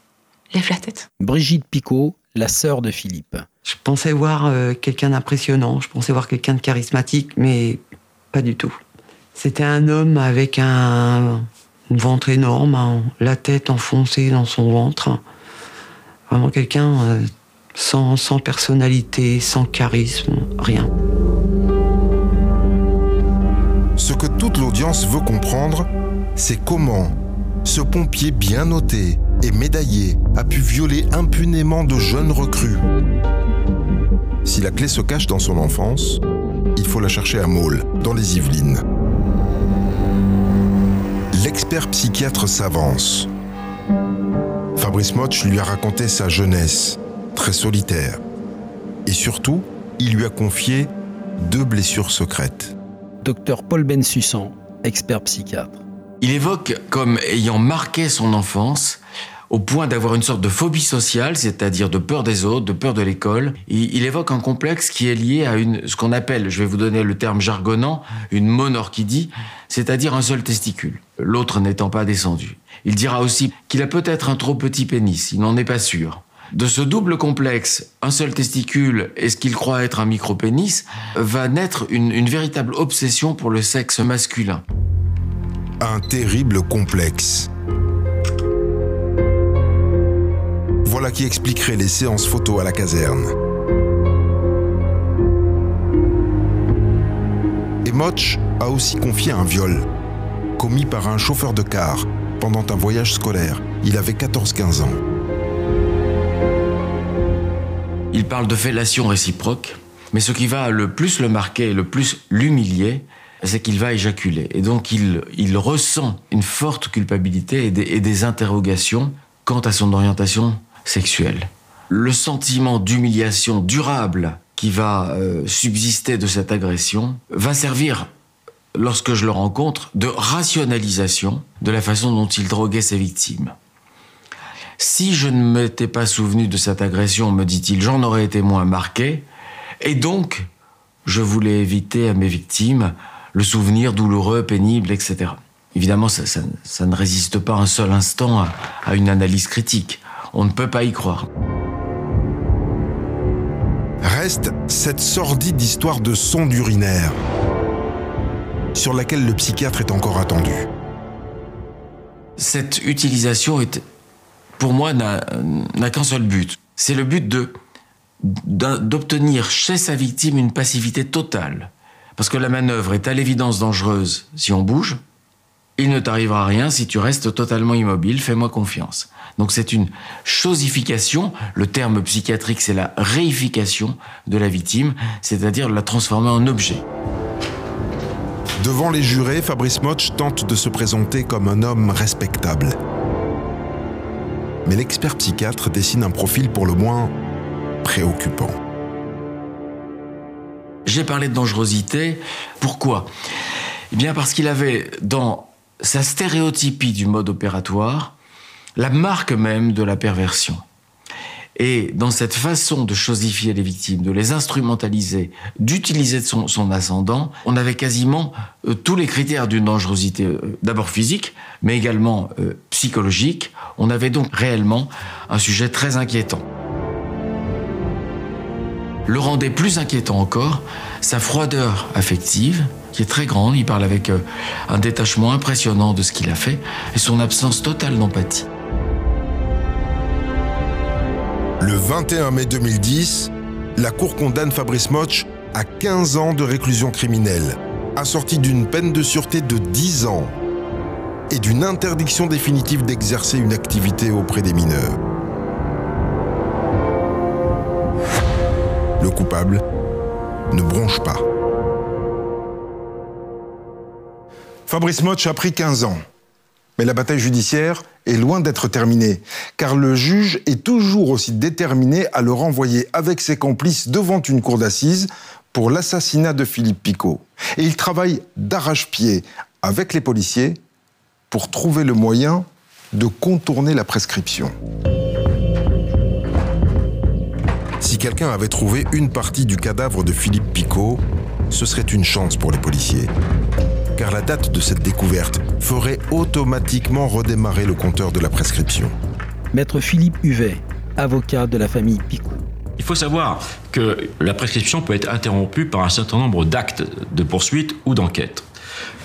lève la tête. Brigitte Picot, la sœur de Philippe. Je pensais voir euh, quelqu'un d'impressionnant, je pensais voir quelqu'un de charismatique, mais pas du tout. C'était un homme avec un, ventre énorme, hein, la tête enfoncée dans son ventre. Vraiment quelqu'un euh, sans, sans personnalité, sans charisme, rien. Ce que toute l'audience veut comprendre, c'est comment ce pompier bien noté et médaillé a pu violer impunément de jeunes recrues. Si la clé se cache dans son enfance, il faut la chercher à Maule, dans les Yvelines. L'expert psychiatre s'avance. Fabrice Motch lui a raconté sa jeunesse, très solitaire. Et surtout, il lui a confié deux blessures secrètes. Docteur Paul Bensussan, expert psychiatre. Il évoque comme ayant marqué son enfance au point d'avoir une sorte de phobie sociale, c'est-à-dire de peur des autres, de peur de l'école. Il, évoque un complexe qui est lié à une, ce qu'on appelle, je vais vous donner le terme jargonnant, une monorchidie, c'est-à-dire un seul testicule, l'autre n'étant pas descendu. Il dira aussi qu'il a peut-être un trop petit pénis, il n'en est pas sûr. De ce double complexe, un seul testicule et ce qu'il croit être un micro-pénis, va naître une, une véritable obsession pour le sexe masculin. Un terrible complexe. Voilà qui expliquerait les séances photos à la caserne. Et Motch a aussi confié un viol, commis par un chauffeur de car pendant un voyage scolaire. Il avait 14-15 ans. Il parle de fellation réciproque, mais ce qui va le plus le marquer et le plus l'humilier, c'est qu'il va éjaculer. Et donc il, ressent une forte culpabilité et des, et des interrogations quant à son orientation sexuelle. Le sentiment d'humiliation durable qui va euh, subsister de cette agression va servir, lorsque je le rencontre, de rationalisation de la façon dont il droguait ses victimes. Si je ne m'étais pas souvenu de cette agression, me dit-il, j'en aurais été moins marqué, et donc je voulais éviter à mes victimes le souvenir douloureux, pénible, etc. Évidemment, ça, ça, ça ne résiste pas un seul instant à, à une analyse critique. On ne peut pas y croire. Reste cette sordide histoire de sonde urinaire, sur laquelle le psychiatre est encore attendu. Cette utilisation est, pour moi, n'a qu'un seul but. C'est le but de d'obtenir chez sa victime une passivité totale. Parce que la manœuvre est à l'évidence dangereuse si on bouge. Il ne t'arrivera rien si tu restes totalement immobile, fais-moi confiance. Donc c'est une chosification, le terme psychiatrique c'est la réification de la victime, c'est-à-dire la transformer en objet. Devant les jurés, Fabrice Motch tente de se présenter comme un homme respectable. Mais l'expert psychiatre dessine un profil pour le moins préoccupant. J'ai parlé de dangerosité. Pourquoi? Eh bien parce qu'il avait dans sa stéréotypie du mode opératoire la marque même de la perversion. Et dans cette façon de chosifier les victimes, de les instrumentaliser, d'utiliser son, ascendant, on avait quasiment euh, tous les critères d'une dangerosité, euh, d'abord physique, mais également euh, psychologique. On avait donc réellement un sujet très inquiétant. Le rendait plus inquiétant encore sa froideur affective, qui est très grande, il parle avec euh, un détachement impressionnant de ce qu'il a fait, et son absence totale d'empathie. Le 21 mai 2010, la Cour condamne Fabrice Motch à 15 ans de réclusion criminelle, assortie d'une peine de sûreté de 10 ans et d'une interdiction définitive d'exercer une activité auprès des mineurs. Le coupable ne bronche pas. Fabrice Motch a pris 15 ans. Mais la bataille judiciaire est loin d'être terminée, car le juge est toujours aussi déterminé à le renvoyer avec ses complices devant une cour d'assises pour l'assassinat de Philippe Picot. Et il travaille d'arrache-pied avec les policiers pour trouver le moyen de contourner la prescription. Si quelqu'un avait trouvé une partie du cadavre de Philippe Picot, ce serait une chance pour les policiers car la date de cette découverte ferait automatiquement redémarrer le compteur de la prescription. Maître Philippe Huvet, avocat de la famille Picot. Il faut savoir que la prescription peut être interrompue par un certain nombre d'actes de poursuite ou d'enquête.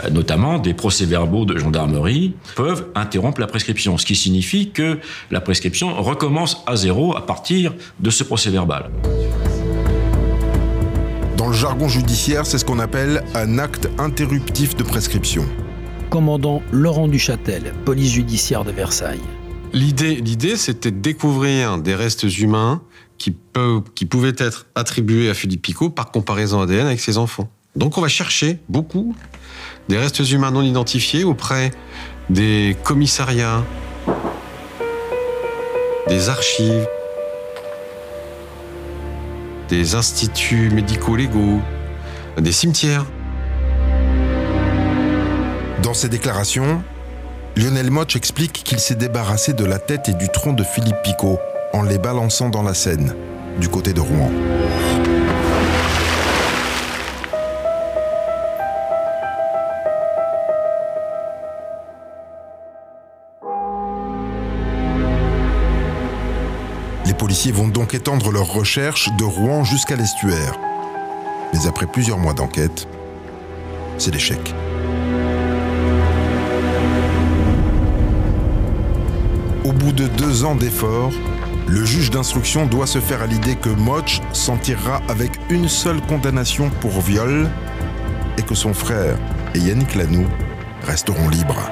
Euh, notamment des procès-verbaux de gendarmerie, peuvent interrompre la prescription, ce qui signifie que la prescription recommence à zéro à partir de ce procès-verbal. Dans le jargon judiciaire, c'est ce qu'on appelle un acte interruptif de prescription. Commandant Laurent Duchâtel, police judiciaire de Versailles. L'idée, l'idée, c'était de découvrir des restes humains qui, peuvent, qui pouvaient être attribués à Philippe Picot par comparaison ADN avec ses enfants. Donc on va chercher beaucoup des restes humains non identifiés auprès des commissariats, des archives, des instituts médico-légaux, des cimetières. Dans ses déclarations, Lionel Moch explique qu'il s'est débarrassé de la tête et du tronc de Philippe Picot en les balançant dans la Seine, du côté de Rouen. Policiers vont donc étendre leurs recherches de Rouen jusqu'à l'estuaire. Mais après plusieurs mois d'enquête, c'est l'échec. Au bout de deux ans d'efforts, le juge d'instruction doit se faire à l'idée que Moch s'en tirera avec une seule condamnation pour viol et que son frère et Yannick Lanoux resteront libres.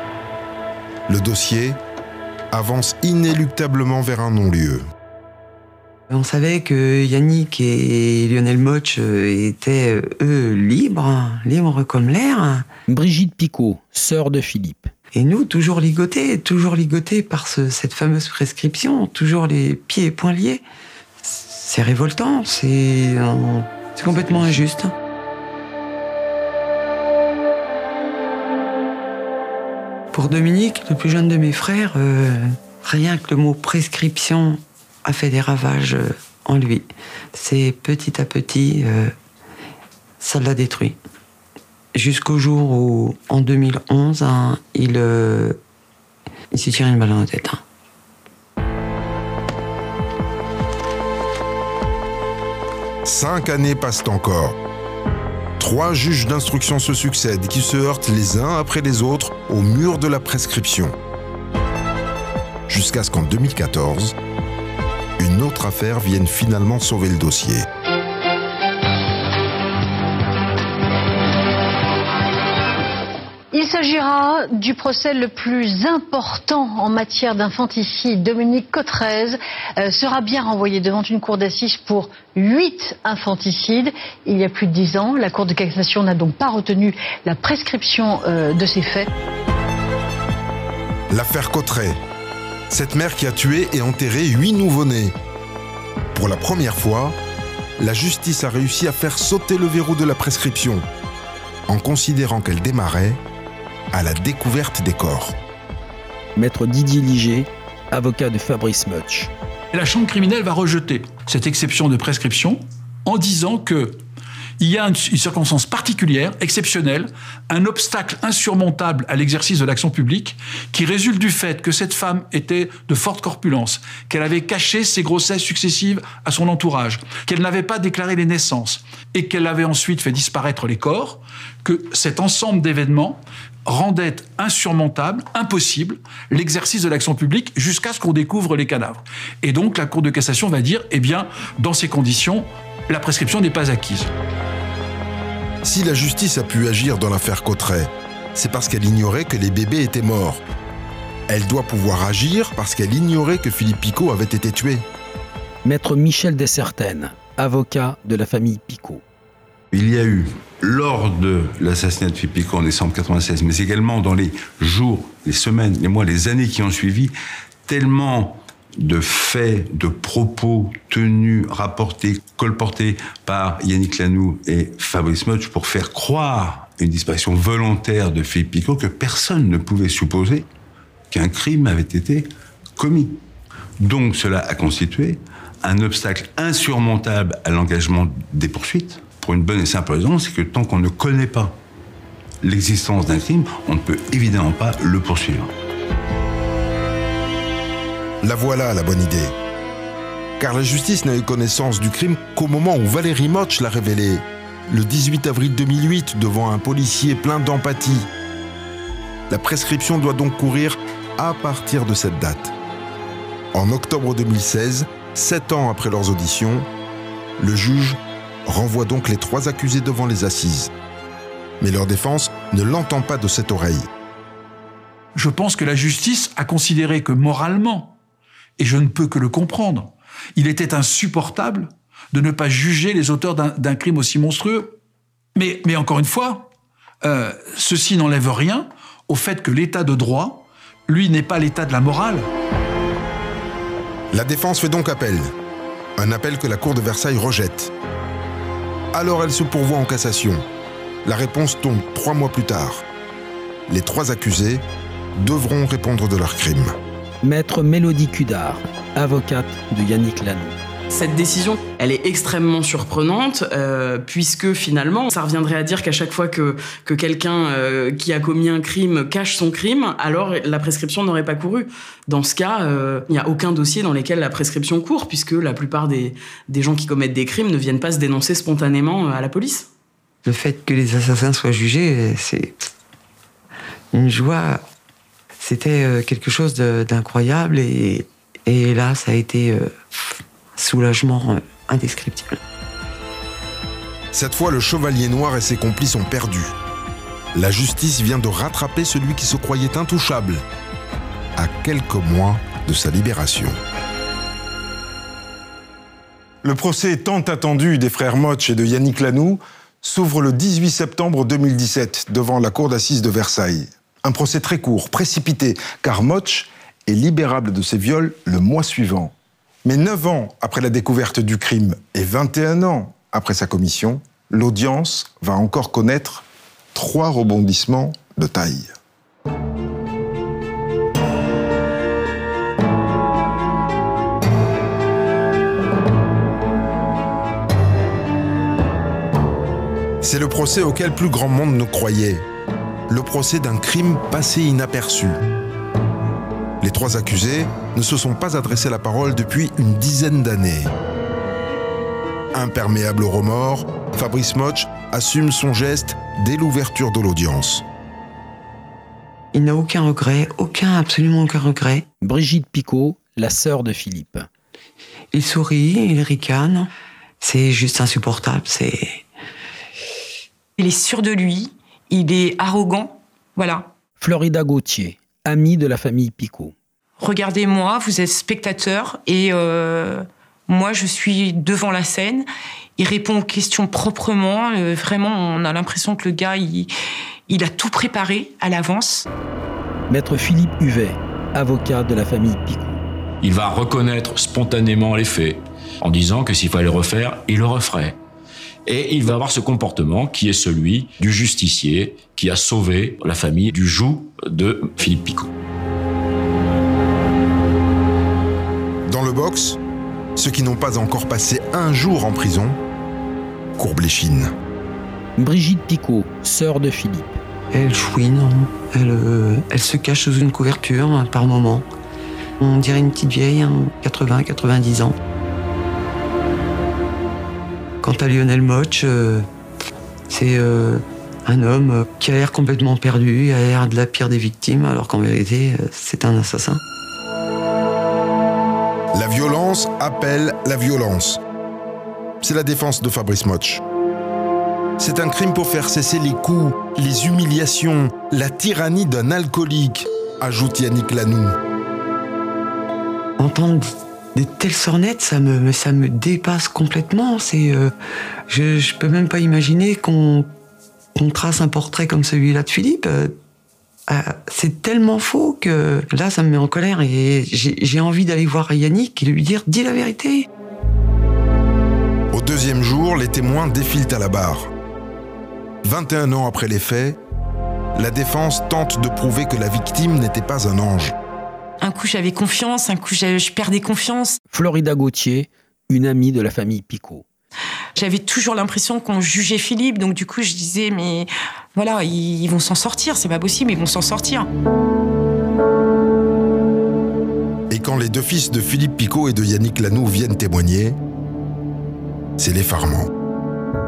Le dossier avance inéluctablement vers un non-lieu. On savait que Yannick et Lionel Moch étaient, euh, eux, libres, libres comme l'air. Brigitte Picot, sœur de Philippe. Et nous, toujours ligotés, toujours ligotés par ce- cette fameuse prescription, toujours les pieds et poings liés. C'est révoltant, c'est euh, c'est complètement injuste. Pour Dominique, le plus jeune de mes frères, euh, rien que le mot prescription a fait des ravages euh, en lui. C'est petit à petit, euh, ça l'a détruit. Jusqu'au jour où, en 2011, hein, il, euh, il s'est tiré une balle dans la tête. hein. Cinq années passent encore. Trois juges d'instruction se succèdent qui se heurtent les uns après les autres au mur de la prescription. Jusqu'à ce qu'en 2014, une autre affaire vienne finalement sauver le dossier. Il s'agira du procès le plus important en matière d'infanticide. Dominique Cotrez euh, sera bien renvoyé devant une cour d'assises pour huit infanticides. Il y a plus de dix ans, la Cour de cassation n'a donc pas retenu la prescription euh, de ces faits. L'affaire Cotteret. Cette mère qui a tué et enterré huit nouveau-nés. Pour la première fois, la justice a réussi à faire sauter le verrou de la prescription, en considérant qu'elle démarrait à la découverte des corps. Maître Didier Liger, avocat de Fabrice Mutch. Et la chambre criminelle va rejeter cette exception de prescription en disant que il y a une, circonstance particulière, exceptionnelle, un obstacle insurmontable à l'exercice de l'action publique qui résulte du fait que cette femme était de forte corpulence, qu'elle avait caché ses grossesses successives à son entourage, qu'elle n'avait pas déclaré les naissances et qu'elle avait ensuite fait disparaître les corps, que cet ensemble d'événements rendait insurmontable, impossible, l'exercice de l'action publique jusqu'à ce qu'on découvre les cadavres. Et donc la Cour de cassation va dire, eh bien, dans ces conditions, la prescription n'est pas acquise. Si la justice a pu agir dans l'affaire Cotteret, c'est parce qu'elle ignorait que les bébés étaient morts. Elle doit pouvoir agir parce qu'elle ignorait que Philippe Picot avait été tué. Maître Michel Dessertaines, avocat de la famille Picot. Il y a eu, lors de l'assassinat de Philippe Picot en décembre 96, mais également dans les jours, les semaines, les mois, les années qui ont suivi, tellement de faits, de propos tenus, rapportés, colportés par Yannick Lanoux et Fabrice Mutch pour faire croire une disparition volontaire de Philippe Picot que personne ne pouvait supposer qu'un crime avait été commis. Donc cela a constitué un obstacle insurmontable à l'engagement des poursuites, pour une bonne et simple raison, c'est que tant qu'on ne connaît pas l'existence d'un crime, on ne peut évidemment pas le poursuivre. La voilà la bonne idée. Car la justice n'a eu connaissance du crime qu'au moment où Valérie Motch l'a révélé, le 18 avril 2008, devant un policier plein d'empathie La prescription doit donc courir à partir de cette date. En octobre 2016, sept ans après leurs auditions, le juge renvoie donc les trois accusés devant les assises. Mais leur défense ne l'entend pas de cette oreille. Je pense que la justice a considéré que moralement, et je ne peux que le comprendre, il était insupportable de ne pas juger les auteurs d'un crime aussi monstrueux. Mais, encore une fois, euh, ceci n'enlève rien au fait que l'état de droit, lui, n'est pas l'état de la morale. La défense fait donc appel. Un appel que la Cour de Versailles rejette. Alors elle se pourvoit en cassation. La réponse tombe trois mois plus tard. Les trois accusés devront répondre de leur crime. Maître Mélodie Cudard, avocate de Yannick Lannou. Cette décision, elle est extrêmement surprenante, euh, puisque finalement, ça reviendrait à dire qu'à chaque fois que, que quelqu'un euh, qui a commis un crime cache son crime, alors la prescription n'aurait pas couru. Dans ce cas, euh, il n'y a aucun dossier dans lequel la prescription court, puisque la plupart des, des gens qui commettent des crimes ne viennent pas se dénoncer spontanément à la police. Le fait que les assassins soient jugés, c'est une joie. C'était quelque chose d'incroyable et, et là, ça a été soulagement euh, indescriptible. Cette fois, le chevalier noir et ses complices ont perdu. La justice vient de rattraper celui qui se croyait intouchable, à quelques mois de sa libération. Le procès tant attendu des frères Motch et de Yannick Lanoux s'ouvre le 18 septembre 2017 devant la cour d'assises de Versailles. Un procès très court, précipité, car Motch est libérable de ses viols le mois suivant. Mais 9 ans après la découverte du crime et 21 ans après sa commission, l'audience va encore connaître trois rebondissements de taille. C'est le procès auquel plus grand monde ne croyait. Le procès d'un crime passé inaperçu. Les trois accusés ne se sont pas adressés la parole depuis une dizaine d'années. Imperméable au remords, Fabrice Motch assume son geste dès l'ouverture de l'audience. Il n'a aucun regret, aucun, absolument aucun regret. Brigitte Picot, la sœur de Philippe. Il sourit, il ricane. C'est juste insupportable, c'est... Il est sûr de lui, il est arrogant, voilà. Florida Gauthier, amie de la famille Picot regardez-moi, vous êtes spectateur et euh, moi je suis devant la scène. Il répond aux questions proprement. Euh, vraiment, on a l'impression que le gars, il, a tout préparé à l'avance. Maître Philippe Huvet, avocat de la famille Picot. Il va reconnaître spontanément les faits en disant que s'il fallait le refaire, il le referait. Et il va avoir ce comportement qui est celui du justicier qui a sauvé la famille du joug de Philippe Picot. box, ceux qui n'ont pas encore passé un jour en prison courbent les chines. Brigitte Picot, sœur de Philippe. Elle chouine, elle, euh, elle se cache sous une couverture hein, par moment. On dirait une petite vieille, 80-90 hein, ans. Quant à Lionel Moch, euh, c'est euh, un homme qui a l'air complètement perdu, a l'air de la pire des victimes, alors qu'en vérité, c'est un assassin. La violence appelle la violence. C'est la défense de Fabrice Motch. C'est un crime pour faire cesser les coups, les humiliations, la tyrannie d'un alcoolique, ajoute Yannick Lanoux. Entendre des telles sornettes, ça me, dépasse complètement. C'est, euh, je, je peux même pas imaginer qu'on trace un portrait comme celui-là de Philippe. Euh, euh, c'est tellement faux que là, ça me met en colère et j'ai envie d'aller voir Yannick et lui dire Dis la vérité. Au deuxième jour, les témoins défilent à la barre. 21 ans après les faits, la défense tente de prouver que la victime n'était pas un ange. Un coup, j'avais confiance, un coup, je perdais confiance. Florida Gauthier, une amie de la famille Picot. J'avais toujours l'impression qu'on jugeait Philippe, donc du coup je disais mais voilà, ils, vont s'en sortir, c'est pas possible, ils vont s'en sortir. Et quand les deux fils de Philippe Picot et de Yannick Lanoux viennent témoigner, c'est l'effarement.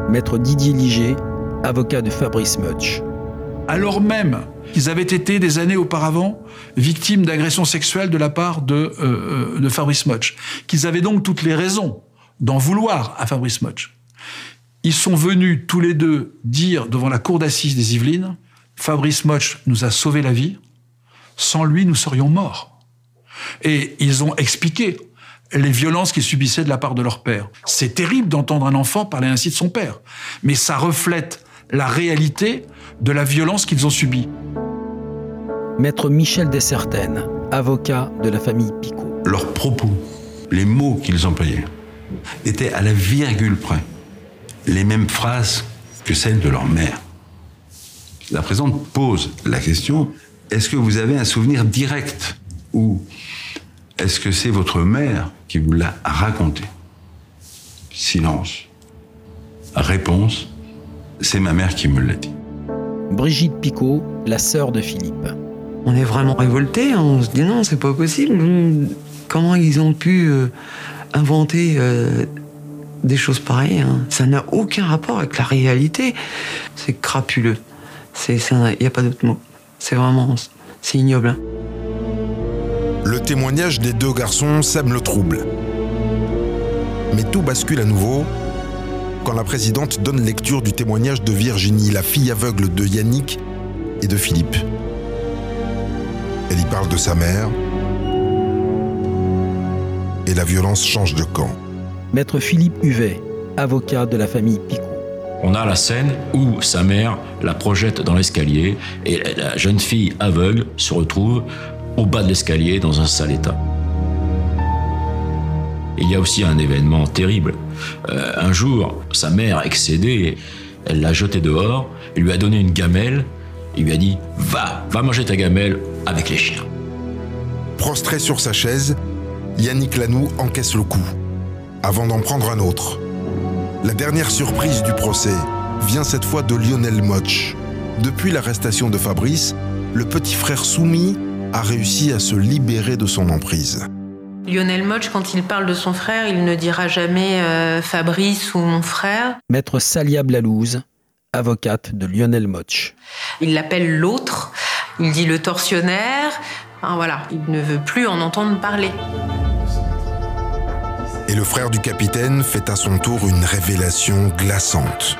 Maître Didier Liger, avocat de Fabrice Mutch. Alors même qu'ils avaient été des années auparavant victimes d'agressions sexuelles de la part de, euh, de Fabrice Motch, qu'ils avaient donc toutes les raisons d'en vouloir à Fabrice Motch. Ils sont venus tous les deux dire devant la cour d'assises des Yvelines, Fabrice Motch nous a sauvé la vie, sans lui nous serions morts. Et ils ont expliqué les violences qu'ils subissaient de la part de leur père. C'est terrible d'entendre un enfant parler ainsi de son père, mais ça reflète la réalité de la violence qu'ils ont subie. Maître Michel Dessertaines, avocat de la famille Picot. Leurs propos, les mots qu'ils employaient, étaient à la virgule près les mêmes phrases que celles de leur mère. La présente pose la question, est-ce que vous avez un souvenir direct ou est-ce que c'est votre mère qui vous l'a raconté? Silence. Réponse, c'est ma mère qui me l'a dit. Brigitte Picot, la sœur de Philippe. On est vraiment révolté, hein. on se dit non, c'est pas possible. Comment ils ont pu euh, inventer euh, des choses pareilles hein. Ça n'a aucun rapport avec la réalité. C'est crapuleux. Il n'y a pas d'autre mot. C'est vraiment, c'est ignoble. Hein. Le témoignage des deux garçons sème le trouble. Mais tout bascule à nouveau quand la présidente donne lecture du témoignage de Virginie, la fille aveugle de Yannick et de Philippe. Elle y parle de sa mère et la violence change de camp. Maître Philippe Huvet, avocat de la famille Picot. On a la scène où sa mère la projette dans l'escalier et la jeune fille aveugle se retrouve au bas de l'escalier dans un sale état. Il y a aussi un événement terrible. Euh, un jour, sa mère, excédée, elle l'a jeté dehors, lui a donné une gamelle, il lui a dit Va, va manger ta gamelle avec les chiens. Prostré sur sa chaise, Yannick Lanoux encaisse le coup, avant d'en prendre un autre. La dernière surprise du procès vient cette fois de Lionel Motch. Depuis l'arrestation de Fabrice, le petit frère soumis a réussi à se libérer de son emprise. Lionel Motch, quand il parle de son frère, il ne dira jamais euh, Fabrice ou mon frère. Maître Salia Blalouse, avocate de Lionel Motch. Il l'appelle l'autre, il dit le tortionnaire. voilà, il ne veut plus en entendre parler. Et le frère du capitaine fait à son tour une révélation glaçante.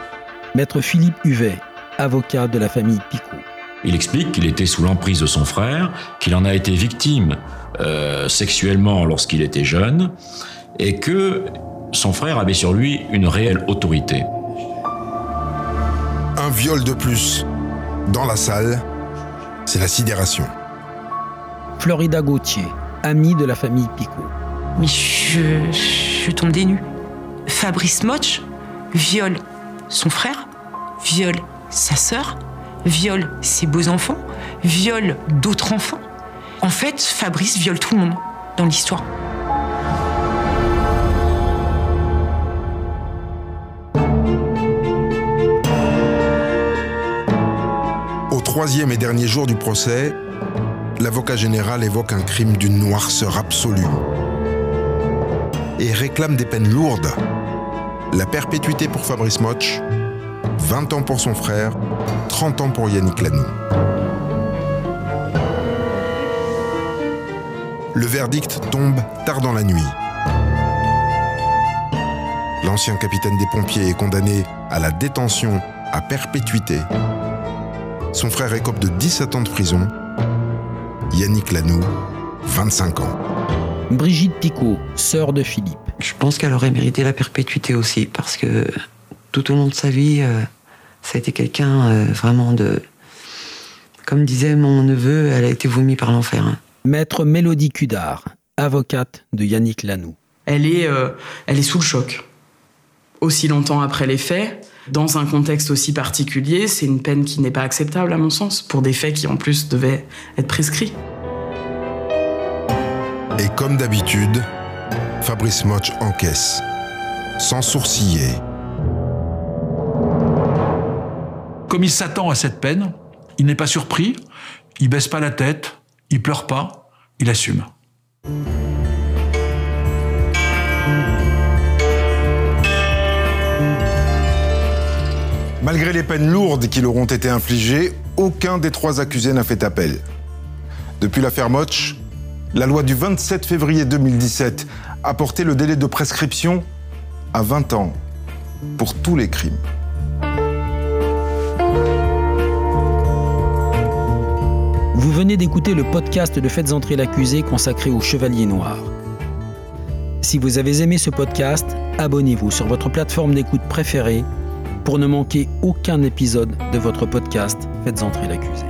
Maître Philippe Huvet, avocat de la famille Picot. Il explique qu'il était sous l'emprise de son frère, qu'il en a été victime euh, sexuellement lorsqu'il était jeune, et que son frère avait sur lui une réelle autorité. Un viol de plus. Dans la salle, c'est la sidération. Florida Gauthier, amie de la famille Picot. Mais je, je tombe des nues. Fabrice Motch viole son frère, viole sa sœur, viole ses beaux-enfants, viole d'autres enfants. En fait, Fabrice viole tout le monde dans l'histoire. Au troisième et dernier jour du procès, l'avocat général évoque un crime d'une noirceur absolue et réclame des peines lourdes. La perpétuité pour Fabrice Motch, 20 ans pour son frère, 30 ans pour Yannick Lanoux. Le verdict tombe tard dans la nuit. L'ancien capitaine des pompiers est condamné à la détention à perpétuité. Son frère écope de 17 ans de prison. Yannick Lanoux, 25 ans. Brigitte Picot, sœur de Philippe. Je pense qu'elle aurait mérité la perpétuité aussi, parce que tout au long de sa vie, euh, ça a été quelqu'un euh, vraiment de... Comme disait mon neveu, elle a été vomie par l'enfer. Hein. Maître Mélodie Cudard, avocate de Yannick Lanoux. Elle est, euh, elle est sous le choc. Aussi longtemps après les faits, dans un contexte aussi particulier, c'est une peine qui n'est pas acceptable à mon sens, pour des faits qui en plus devaient être prescrits. Et comme d'habitude, Fabrice Motch encaisse, sans sourciller. Comme il s'attend à cette peine, il n'est pas surpris, il baisse pas la tête, il pleure pas, il assume. Malgré les peines lourdes qui leur ont été infligées, aucun des trois accusés n'a fait appel. Depuis l'affaire Moch, la loi du 27 février 2017 a porté le délai de prescription à 20 ans pour tous les crimes. Vous venez d'écouter le podcast de Faites entrer l'accusé consacré au Chevalier Noir. Si vous avez aimé ce podcast, abonnez-vous sur votre plateforme d'écoute préférée pour ne manquer aucun épisode de votre podcast Faites entrer l'accusé.